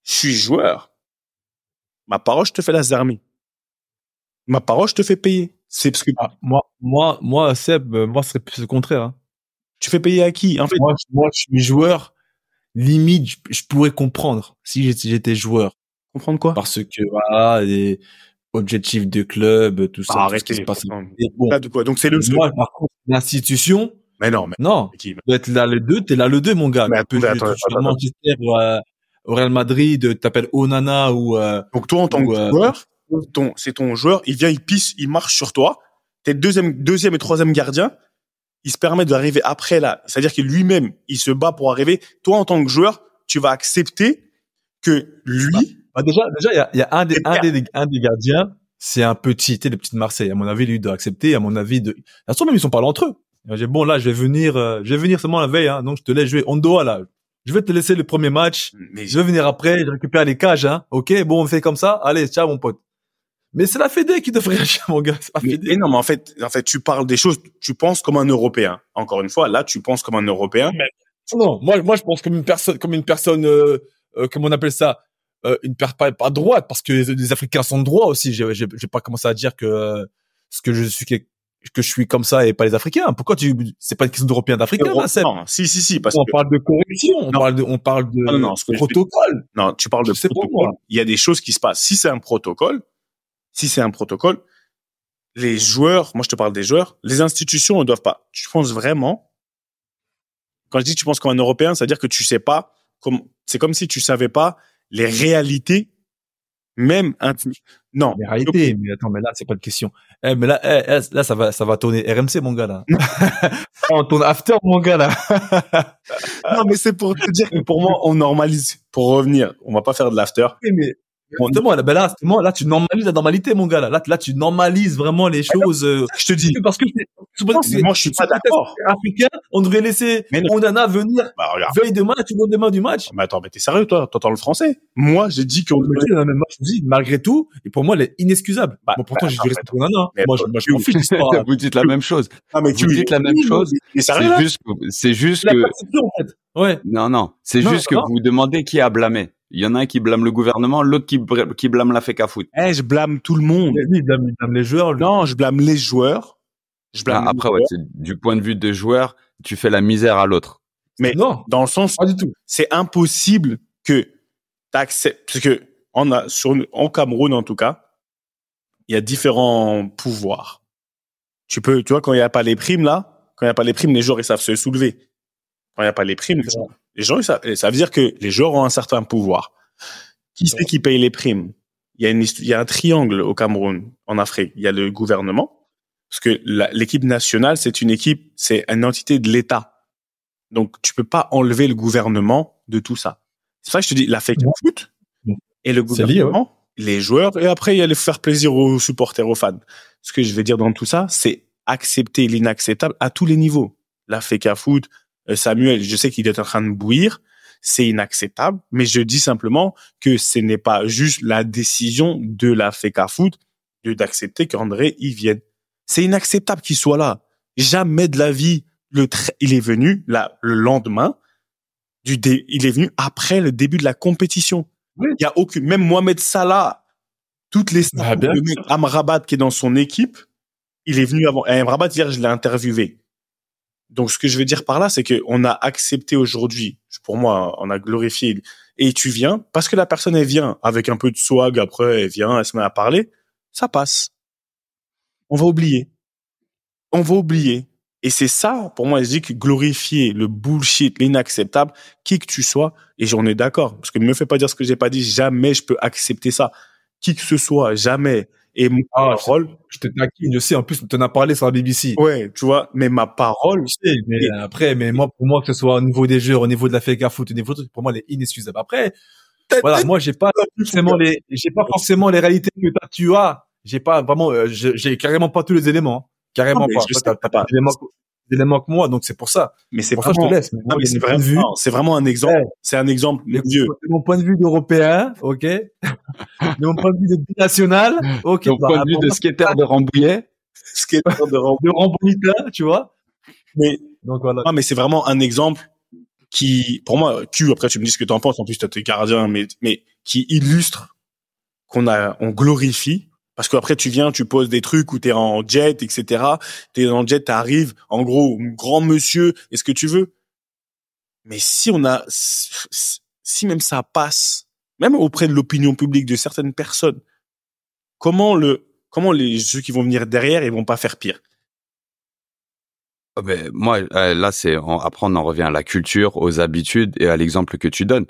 je suis joueur. Ma parole, je te fais la zermie. Ma parole, je te fais payer. C'est parce que ah, moi, moi, moi, Seb, euh, moi, ce serait plus le contraire. Hein. Tu fais payer à qui? En fait, moi, moi, je suis joueur. Limite, je, pourrais comprendre si j'étais joueur. Comprendre quoi? Parce que voilà, les objectifs de club, tout ça, ah, tout ce qui se passe. Bon. de quoi Donc c'est le. Moi, par contre, l'institution. Mais non, mais non. Tu dois être là le 2, t'es là le 2, mon gars. Mais attends, attends, attends, Manchester, euh, au Real Madrid, t'appelles Onana ou. Euh, Donc toi en tant que euh, joueur, ton, c'est ton joueur, il vient, il pisse, il marche sur toi. T'es deuxième, deuxième et troisième gardien. Il se permet d'arriver après là. C'est-à-dire que lui-même, il se bat pour arriver. Toi en tant que joueur, tu vas accepter que lui. Bah, déjà, déjà, il y a, y a, un des, un des, un des gardiens, c'est un petit, tu le petit de Marseille. À mon avis, lui doit accepter. À mon avis, de. De même, ils sont pas entre eux. J'ai bon là, je vais venir, euh, je vais venir seulement la veille, hein, donc je te laisse jouer. On doit là je vais te laisser le premier match. Mais je vais venir après, je récupère les cages, hein. Ok, bon, on fait comme ça. Allez, ciao, mon pote. Mais c'est la Fédé qui devrait *laughs* agir, mon gars. C'est Mais, non, mais en fait, en fait, tu parles des choses, tu penses comme un Européen. Encore une fois, là, tu penses comme un Européen. non, moi, moi, je pense comme une personne, comme une personne, euh, euh comment on appelle ça, euh, une personne pas, pas droite, parce que les, Africains sont droits aussi. Je vais pas commencer à dire que euh, ce que je suis que je suis comme ça et pas les Africains. Pourquoi tu c'est pas une question d'Européens d'Africains là, Non, si si si parce on parle de corruption, on parle de on parle de non, non, protocole. Non, tu parles de protocole. Il y a des choses qui se passent. Si c'est un protocole, si c'est un protocole, les joueurs, moi je te parle des joueurs, les institutions ne doivent pas. Tu penses vraiment quand je dis tu penses comme un Européen, c'est-à-dire que tu sais pas comme c'est comme si tu savais pas les réalités même un non. Mais réalité mais attends mais là c'est pas une question. Eh, mais là eh, eh, là ça va ça va tourner RMC mon gars *laughs* là. On tourne after mon gars là. Non mais c'est pour te dire que pour moi on normalise. Pour revenir on va pas faire de l'after. Mais Là, ben là, là, tu normalises la normalité, mon gars. Là, là, là tu normalises vraiment les choses. Euh, je te dis? Parce que moi, je suis pas d'accord. Africain, on devrait laisser Ondana venir bah, veille de match, ou demain du match. Mais attends, mais t'es sérieux, toi? T'entends le français? Moi, j'ai dit qu'on devrait. Non, mais moi, je dis, malgré tout, et pour moi, elle est inexcusable. Bah, bon, pourtant, bah, j'ai dit respect Ondana. Moi, je, moi, je m'en fiche. *laughs* Vous dites la même chose. Ah, mais Vous dites la même chose. C'est juste, c'est juste que. Ouais. Non, non. C'est juste que vous vous demandez qui a blâmé. Il y en a un qui blâme le gouvernement, l'autre qui, qui blâme la FECA Foot. Eh, je blâme tout le monde. il blâme, il blâme les joueurs. lui. Non, je blâme les joueurs. Je blâme Ah, après, ouais, du point de vue des joueurs, tu fais la misère à l'autre. Mais Non, dans le sens, pas du tout. c'est impossible que t'acceptes, parce que on a, sur, en Cameroun, en tout cas, il y a différents pouvoirs. Tu peux, tu vois, quand il n'y a pas les primes, là, quand il n'y a pas les primes, les joueurs, ils savent se soulever. Quand il n'y a pas les primes, les gens, les ça veut dire que les joueurs ont un certain pouvoir. Qui c'est qui paye les primes? Il y a une, histo- il y a un triangle au Cameroun, en Afrique. Il y a le gouvernement, parce que l'équipe nationale, c'est une équipe, c'est une entité de l'État. Donc, tu peux pas enlever le gouvernement de tout ça. C'est ça que je te dis, la fake foot et le lié, gouvernement, les joueurs, et après, il y a le faire plaisir aux supporters, aux fans. Ce que je vais dire dans tout ça, c'est accepter l'inacceptable à tous les niveaux. La FECA foot, Samuel, je sais qu'il est en train de bouillir, c'est inacceptable, mais je dis simplement que ce n'est pas juste la décision de la FECA foot de d'accepter qu'André y vienne. C'est inacceptable qu'il soit là. Jamais de la vie, le il est venu là, le lendemain du dé- il est venu après le début de la compétition. Oui. Il y a aucune, même Mohamed Salah, toutes les Bah, bien le mec Amrabat qui est dans son équipe, il est venu avant. Et Amrabat hier, je l'ai interviewé. Donc, ce que je veux dire par là, c'est que on a accepté aujourd'hui, pour moi, on a glorifié. Et tu viens parce que la personne elle vient avec un peu de swag. Après, elle vient, elle se met à parler, ça passe. On va oublier. On va oublier. Et c'est ça, pour moi, je dis que glorifier le bullshit, l'inacceptable, qui que tu sois, et j'en ai d'accord, parce que ne me fais pas dire ce que j'ai pas dit, jamais je peux accepter ça. Qui que ce soit, jamais. Et mon Ah, parole, Je te taquine, je sais. En plus, tu en as parlé sur la BBC. ouais, tu vois, mais ma parole, Je sais, mais Et- après, mais moi, pour moi, que ce soit au niveau des joueurs, au niveau de la FECA foot, au niveau de pour moi, elle est inexcusable. Après, voilà, moi, j'ai pas forcément les, j'ai pas forcément les réalités que tu as. J'ai pas vraiment, euh, j'ai carrément pas tous les éléments. hein. Carrément Non, mais pas. Toi, que t'as pas. Des éléments, des éléments que moi, donc c'est pour ça. mais c'est Pour ça, je te vraiment, laisse. Mais c'est mon vraiment, c'est vraiment un exemple, Ouais. c'est un exemple vieux. mon point de vue d'européen, ok. de mon point de vue de binational, ok. Donc, bah, point de vue de moi, skater de Rambouillet, Skater de Rambouillet. de Rambonita, tu vois. Mais, Donc voilà. non, mais c'est vraiment un exemple qui, pour moi, Q, après tu me dis ce que t'en penses, en plus t'as tes gardiens, mais, mais qui illustre qu'on a, on glorifie, parce qu'après tu viens, tu poses des trucs où t'es en jet, etc. T'es dans le jet, t'arrives, en gros, grand monsieur, est-ce que tu veux? Mais si on a, si même ça passe, même auprès de l'opinion publique de certaines personnes, comment le, comment les, ceux qui vont venir derrière, ils vont pas faire pire? Ah ben, moi, euh, là, c'est après on en revient à la culture, aux habitudes et à l'exemple que tu donnes.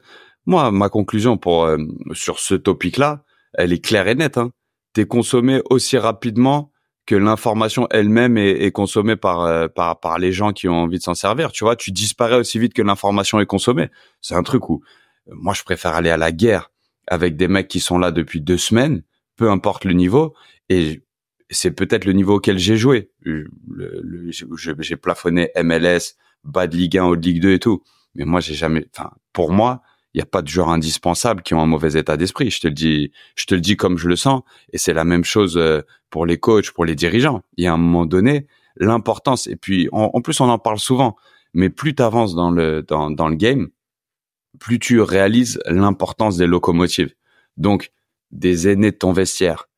Moi, ma conclusion pour euh, sur ce topic-là, elle est claire et nette. Hein. Consommé aussi rapidement que l'information elle-même est, consommée par, euh, par par les gens qui ont envie de s'en servir. Tu vois, tu disparais aussi vite que l'information est consommée. C'est un truc où euh, moi je préfère aller à la guerre avec des mecs qui sont là depuis deux semaines, peu importe le niveau, et c'est peut-être le niveau auquel j'ai joué. J'ai- j'ai plafonné MLS, bas de Ligue 1, haut de Ligue 2 et tout. Mais moi, j'ai jamais, enfin, pour moi, il n'y a pas de joueurs indispensables qui ont un mauvais état d'esprit. Je te le dis, je te le dis comme je le sens. Et c'est la même chose euh, pour les coachs, pour les dirigeants. Il y a un moment donné, l'importance, et puis, en, plus, on en parle souvent, mais plus tu avances dans le, dans, dans le game, plus tu réalises l'importance des locomotives. Donc, des aînés de ton vestiaire,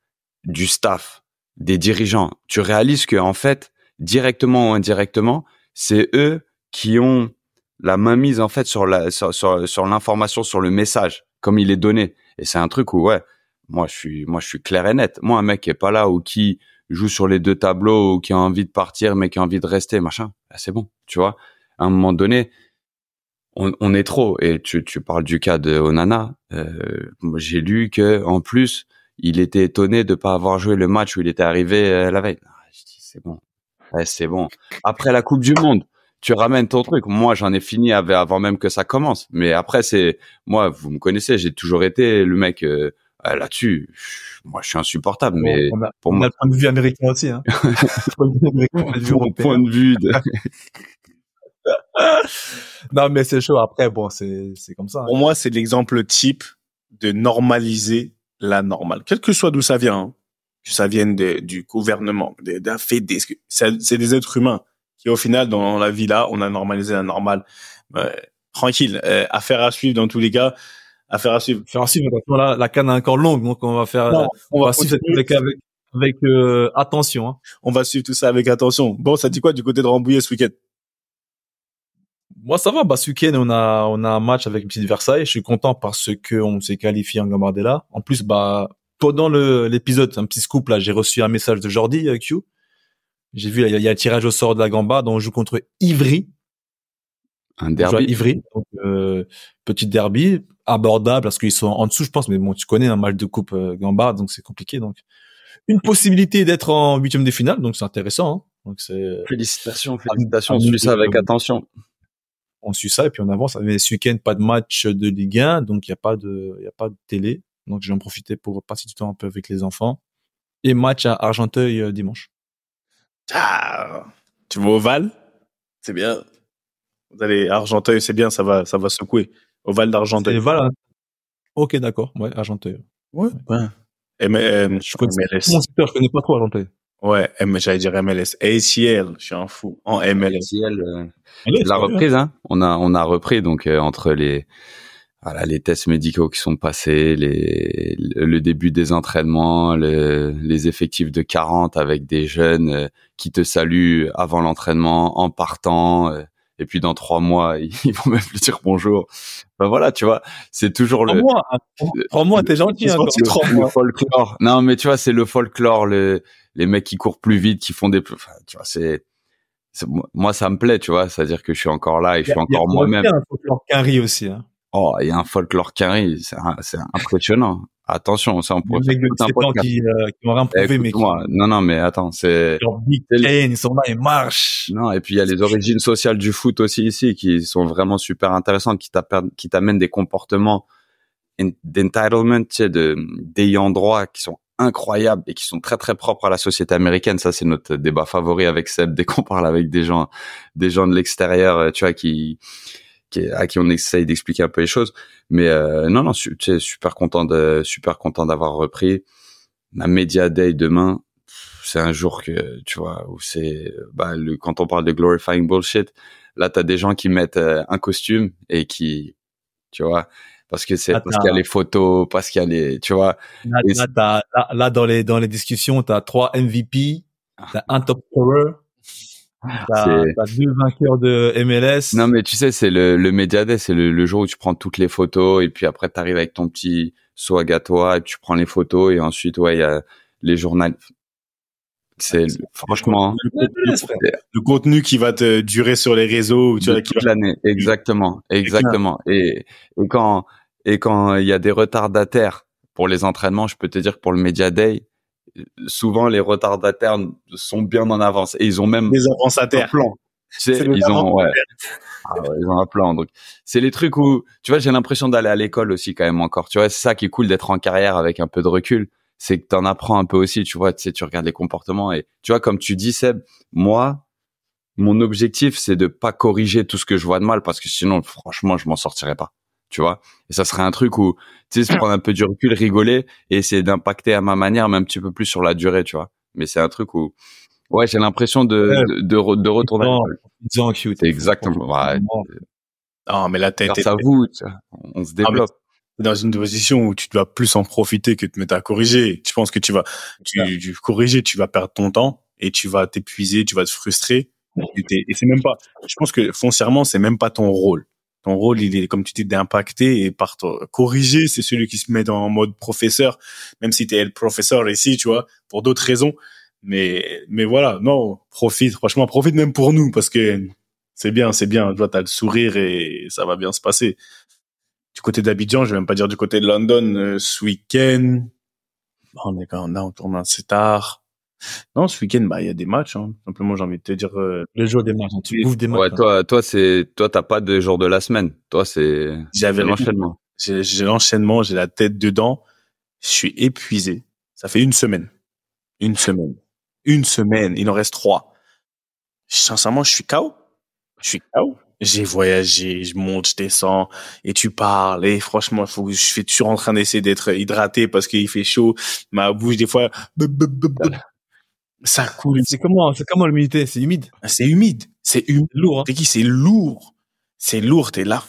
du staff, des dirigeants. Tu réalises que en fait, directement ou indirectement, c'est eux qui ont la mainmise en fait sur la sur sur, sur l'information, sur le message, comme il est donné. Et c'est un truc où ouais, moi je suis moi je suis clair et net. Moi un mec qui est pas là ou qui joue sur les deux tableaux ou qui a envie de partir mais qui a envie de rester machin, bah, c'est bon, tu vois. À un moment donné, on, on est trop. Et tu tu parles du cas de Onana. Euh, j'ai lu que en plus il était étonné de pas avoir joué le match où il était arrivé euh, la veille. Ah, je dis c'est bon, ouais, c'est bon. Après la Coupe du Monde, tu ramènes ton truc. Moi, j'en ai fini av- avant même que ça commence. Mais après, c'est moi, vous me connaissez, j'ai toujours été le mec euh, euh, là-dessus. Moi, je suis insupportable. Mais on a, pour on a moi, le point de vue américain aussi, hein. *laughs* Le point de vue américain, le point de vue mon européen. point de vue, de... *laughs* Non, mais c'est chaud. Après, bon, c'est, c'est comme ça. hein. Pour moi, c'est l'exemple type de normaliser la normale, quel que soit d'où ça vient, hein. que ça vienne de- du gouvernement, de- d'un fédé, c'est des êtres humains qui, au final, dans la vie là, on a normalisé la normale. Tranquille, euh, affaire à suivre dans tous les cas. Affaire à suivre. Affaire à suivre. La, la canne est encore longue, donc on va faire, Non, on, va suivre avec, avec, avec euh, attention. Hein. On va suivre tout ça avec attention. Bon, ça dit quoi du côté de Rambouillet ce week-end? Moi, ça va. Bah, ce week-end, on a, on a un match avec Petite Versailles. Je suis content parce que on s'est qualifié en Gambardella. En plus, bah, pendant le, l'épisode, un petit scoop là, j'ai reçu un message de Jordi euh, Q. J'ai vu, il y, a, il y a un tirage au sort de la Gamba, dont on joue contre Ivry. Un On joue à derby. Ivry. Donc, euh, petit derby, abordable parce qu'ils sont en dessous, je pense. Mais bon, tu connais un match de coupe euh, Gamba, donc c'est compliqué. Donc, une possibilité d'être en huitième de finale, donc c'est intéressant. Hein. Donc c'est, Félicitations, félicitations. félicitations. On suit ça avec attention. on suit ça et puis on avance. Mais ce week-end, pas de match de Ligue 1, donc il y a pas de, il y a pas de télé. Donc je vais en profiter pour passer du temps un peu avec les enfants. Et match à Argenteuil euh, dimanche. Ah, Tu vas au Val? C'est bien. Vous allez Argenteuil, c'est bien, ça va, ça va secouer. Au Val d'Argenteuil. voilà. Ok, d'accord. Ouais, Argenteuil. Ouais. ouais. M- euh, Je connais MLS. mon secteur, je connais pas trop Argenteuil. Ouais, M- j'allais dire MLS. ACL, je suis un fou. En MLS. Ciel, euh, la reprise, hein. On a, on a repris donc euh, entre les, voilà, les tests médicaux qui sont passés, les, le le début des entraînements, le- les effectifs de 40 avec des jeunes euh, qui te saluent avant l'entraînement, en partant, euh, et puis dans trois mois *laughs* ils, vont même plus dire bonjour. Enfin voilà, tu vois, c'est toujours le, mois, hein. Trois mois, t'es gentil. Hein, sortis trois le folklore. Non, mais tu vois, c'est le folklore, le, les mecs qui courent plus vite, qui font des, enfin, tu vois, c'est, c'est- moi ça me plaît, tu vois, c'est-à-dire que je suis encore là et je suis encore moi-même. Un folklore Quinry aussi. Hein. Oh, il y a un folklore carré, c'est impressionnant. Attention, ça on pourrait faire tout un 17 ans podcast. qui, euh, qui ont rien prouvé, mais qui Écoute-moi, non, non, mais attends, c'est Big Kane, ils sont là, ils marchent. non. Et puis il y a les origines sociales du foot aussi ici qui sont vraiment super intéressantes, qui t'amènent des comportements d'entitlement, tu sais, de d'ayant droit qui sont incroyables et qui sont très très propres à la société américaine. Ça, c'est notre débat favori avec Seb dès qu'on parle avec des gens, des gens de l'extérieur, euh, tu vois, qui, qui à qui on essaye d'expliquer un peu les choses. Mais euh, non, non, tu sais, super content de, super content d'avoir repris. La Media Day demain, c'est un jour que tu vois où c'est, bah, le, quand on parle de glorifying bullshit, là t'as des gens qui mettent euh, un costume et qui, tu vois, parce que c'est Ah, parce qu'il y a les photos, parce qu'il y a les, tu vois, Là, là, t'as- là, là, dans les dans les discussions, t'as trois MVP, t'as un top scorer, t'as deux vainqueurs de MLS. Non, mais tu sais, c'est le, le Media Day, c'est le, le jour où tu prends toutes les photos et puis après t'arrives avec ton petit swag à toi et tu prends les photos et ensuite, ouais, il y a les journaux. C'est franchement Le contenu, le contenu qui va te durer sur les réseaux, tu de vois, qui toute va- l'année, exactement, exactement. Et, et quand et quand il y a des retardataires pour les entraînements, je peux te dire que pour le Media Day, souvent les retardataires sont bien en avance et ils ont même des avances à terre. plan. Tu sais, ils ont, ouais. Ah ouais, ils ont un plan. Donc, c'est les trucs où, tu vois, j'ai l'impression d'aller à l'école aussi quand même encore. Tu vois, c'est ça qui est cool d'être en carrière avec un peu de recul. C'est que t'en apprends un peu aussi, tu vois, tu sais, tu regardes les comportements et, tu vois, comme tu dis, Seb, moi, mon objectif, c'est de pas corriger tout ce que je vois de mal parce que sinon, franchement, je m'en sortirais pas. Tu vois? Et ça serait un truc où, tu sais, se prendre un peu du recul, rigoler et essayer d'impacter à ma manière, mais un petit peu plus sur la durée, tu vois. Mais c'est un truc où, ouais, j'ai l'impression de, de, de, re- de retourner. Disons cute. C'est exactement, ouais. Non, mais là, t'es Grâce à vous, tu vois, on se développe. t'es dans une position où tu dois plus en profiter que te mettre à corriger. Tu penses que tu vas, tu, tu corriger, tu vas perdre ton temps et tu vas t'épuiser, tu vas te frustrer. Et, et c'est même pas, je pense que foncièrement, c'est même pas ton rôle. Ton rôle, il est, comme tu dis, d'impacter et par ton- corriger, c'est celui qui se met en mode professeur, même si t'es le professeur ici, tu vois, pour d'autres raisons. Mais, mais voilà, non, profite, franchement, profite même pour nous parce que c'est bien, c'est bien. Tu vois, t'as le sourire et ça va bien se passer. Du côté d'Abidjan, je vais même pas dire du côté de London, euh, ce week-end. On est quand là, on tourne assez tard. Non, ce week-end, bah, il y a des matchs, hein. Simplement, j'ai envie de te dire, euh, Le jour des matchs, hein, tu bouffes des matchs. Ouais, hein. toi, toi, c'est, toi, t'as pas de jour de la semaine. Toi, c'est, j'avais l'enchaînement. J'ai j'ai l'enchaînement, j'ai la tête dedans. Je suis épuisé. Ça fait une semaine. Une semaine. Une semaine. Il en reste trois. Sincèrement, je suis KO. Je suis KO. J'ai voyagé, je monte, je descends, et tu parles, et franchement, faut que je suis toujours en train d'essayer d'être hydraté parce qu'il fait chaud. Ma bouche, des fois, ça coule. C'est comment, c'est comment l'humidité? C'est humide? C'est humide. C'est humide. Lourd, hein. C'est qui? C'est lourd. C'est lourd. T'es là.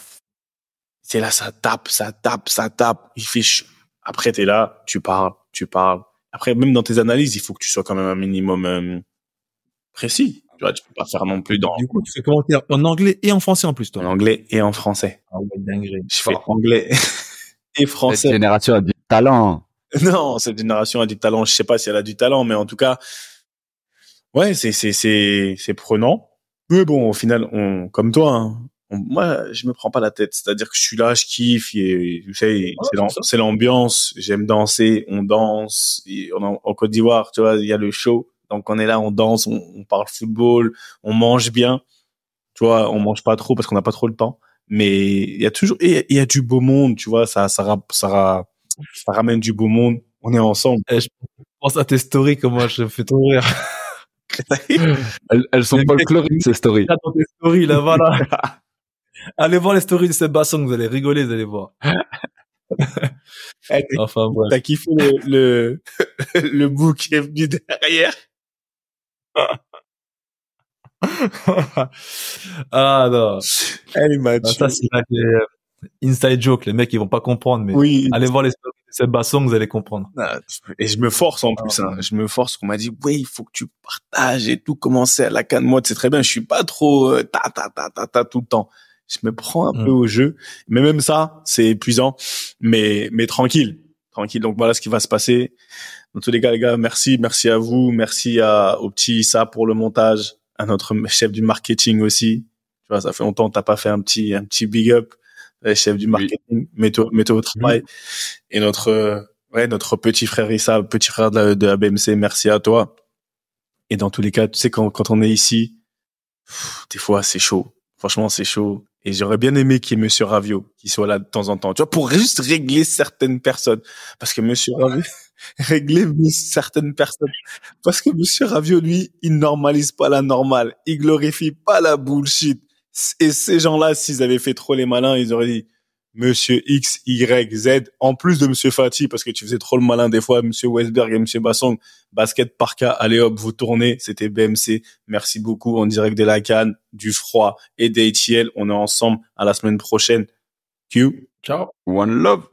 C'est là, ça tape, ça tape, ça tape. Il fait chaud. Après, t'es là, tu parles, tu parles. Après, même dans tes analyses, il faut que tu sois quand même un minimum euh, précis. Tu vois, tu peux pas faire non plus dans Du coup, tu fais commentaire en anglais et en français en plus, toi. en anglais et en français. Ah ouais, dinguerie. Je fais anglais *laughs* et Cette français. génération a du talent. Non, cette génération a du talent. Je sais pas si elle a du talent, mais en tout cas, ouais, c'est c'est c'est c'est prenant. Mais bon, au final, on comme toi, hein, on- moi, je me prends pas la tête. C'est-à-dire que je suis là, je kiffe. Et, tu sais, c'est l'ambiance. J'aime danser. On danse. Et on en, en Côte d'Ivoire, tu vois, il y a le show. Donc on est là, on danse, on, on parle football, on mange bien. Tu vois, on mange pas trop parce qu'on n'a pas trop le temps. Mais il y a toujours, il y a du beau monde, tu vois. Ça, ça, ça, ça ramène du beau monde. On est ensemble. Eh, je pense à tes stories, comment je fais trop rire. Elles, elles sont folkloriques, ces stories. Là, dans tes stories, là, voilà. *laughs* allez voir les stories de Sébastien, vous allez rigoler, vous allez voir. *laughs* Eh, t'as- Enfin, bref. T'as kiffé le, le, *laughs* le bout qui est venu derrière? ah, non. Elle m'a Ah, ça, c'est inside joke. Les mecs, ils vont pas comprendre, mais Oui. allez voir les stories de Sébastien, vous allez comprendre. Ah, Et je me force en plus. Hein. Je me force. On m'a dit, oui, il faut que tu partages et tout. Commencer à la canne mode, c'est très bien. Je suis pas trop euh, ta ta ta ta ta tout le temps. Je me prends un Mm. peu au jeu, mais même ça, c'est épuisant. Mais mais tranquille, tranquille. Donc voilà ce qui va se passer. Dans tous les cas, les gars, merci, merci à vous, merci à au petit Issa pour le montage, à notre chef du marketing aussi. Tu vois, ça fait longtemps que t'as pas fait un petit un petit big up, chef du marketing. Mets-toi mets-toi au travail. Et notre euh, ouais notre petit frère Issa, petit frère de la, de la BMC, merci à toi. Et dans tous les cas, tu sais quand quand on est ici, pff, des fois c'est chaud. Franchement, c'est chaud. Et j'aurais bien aimé qu'il y ait Monsieur Ravio qui soit là de temps en temps. Tu vois, pour juste régler certaines personnes. Parce que Monsieur Ravio, *laughs* régler certaines personnes. Parce que Monsieur Ravio, lui, il normalise pas la normale. Il glorifie pas la bullshit. Et ces gens-là, s'ils avaient fait trop les malins, ils auraient dit, Monsieur X, Y, Z, en plus de Monsieur Fati, parce que tu faisais trop le malin des fois, Monsieur Westberg et Monsieur Bassong, basket par cas, allez hop, vous tournez, c'était BMC. Merci beaucoup, en direct de la Cannes, du froid et d'ATL. On est ensemble à la semaine prochaine. Q. Ciao. One love.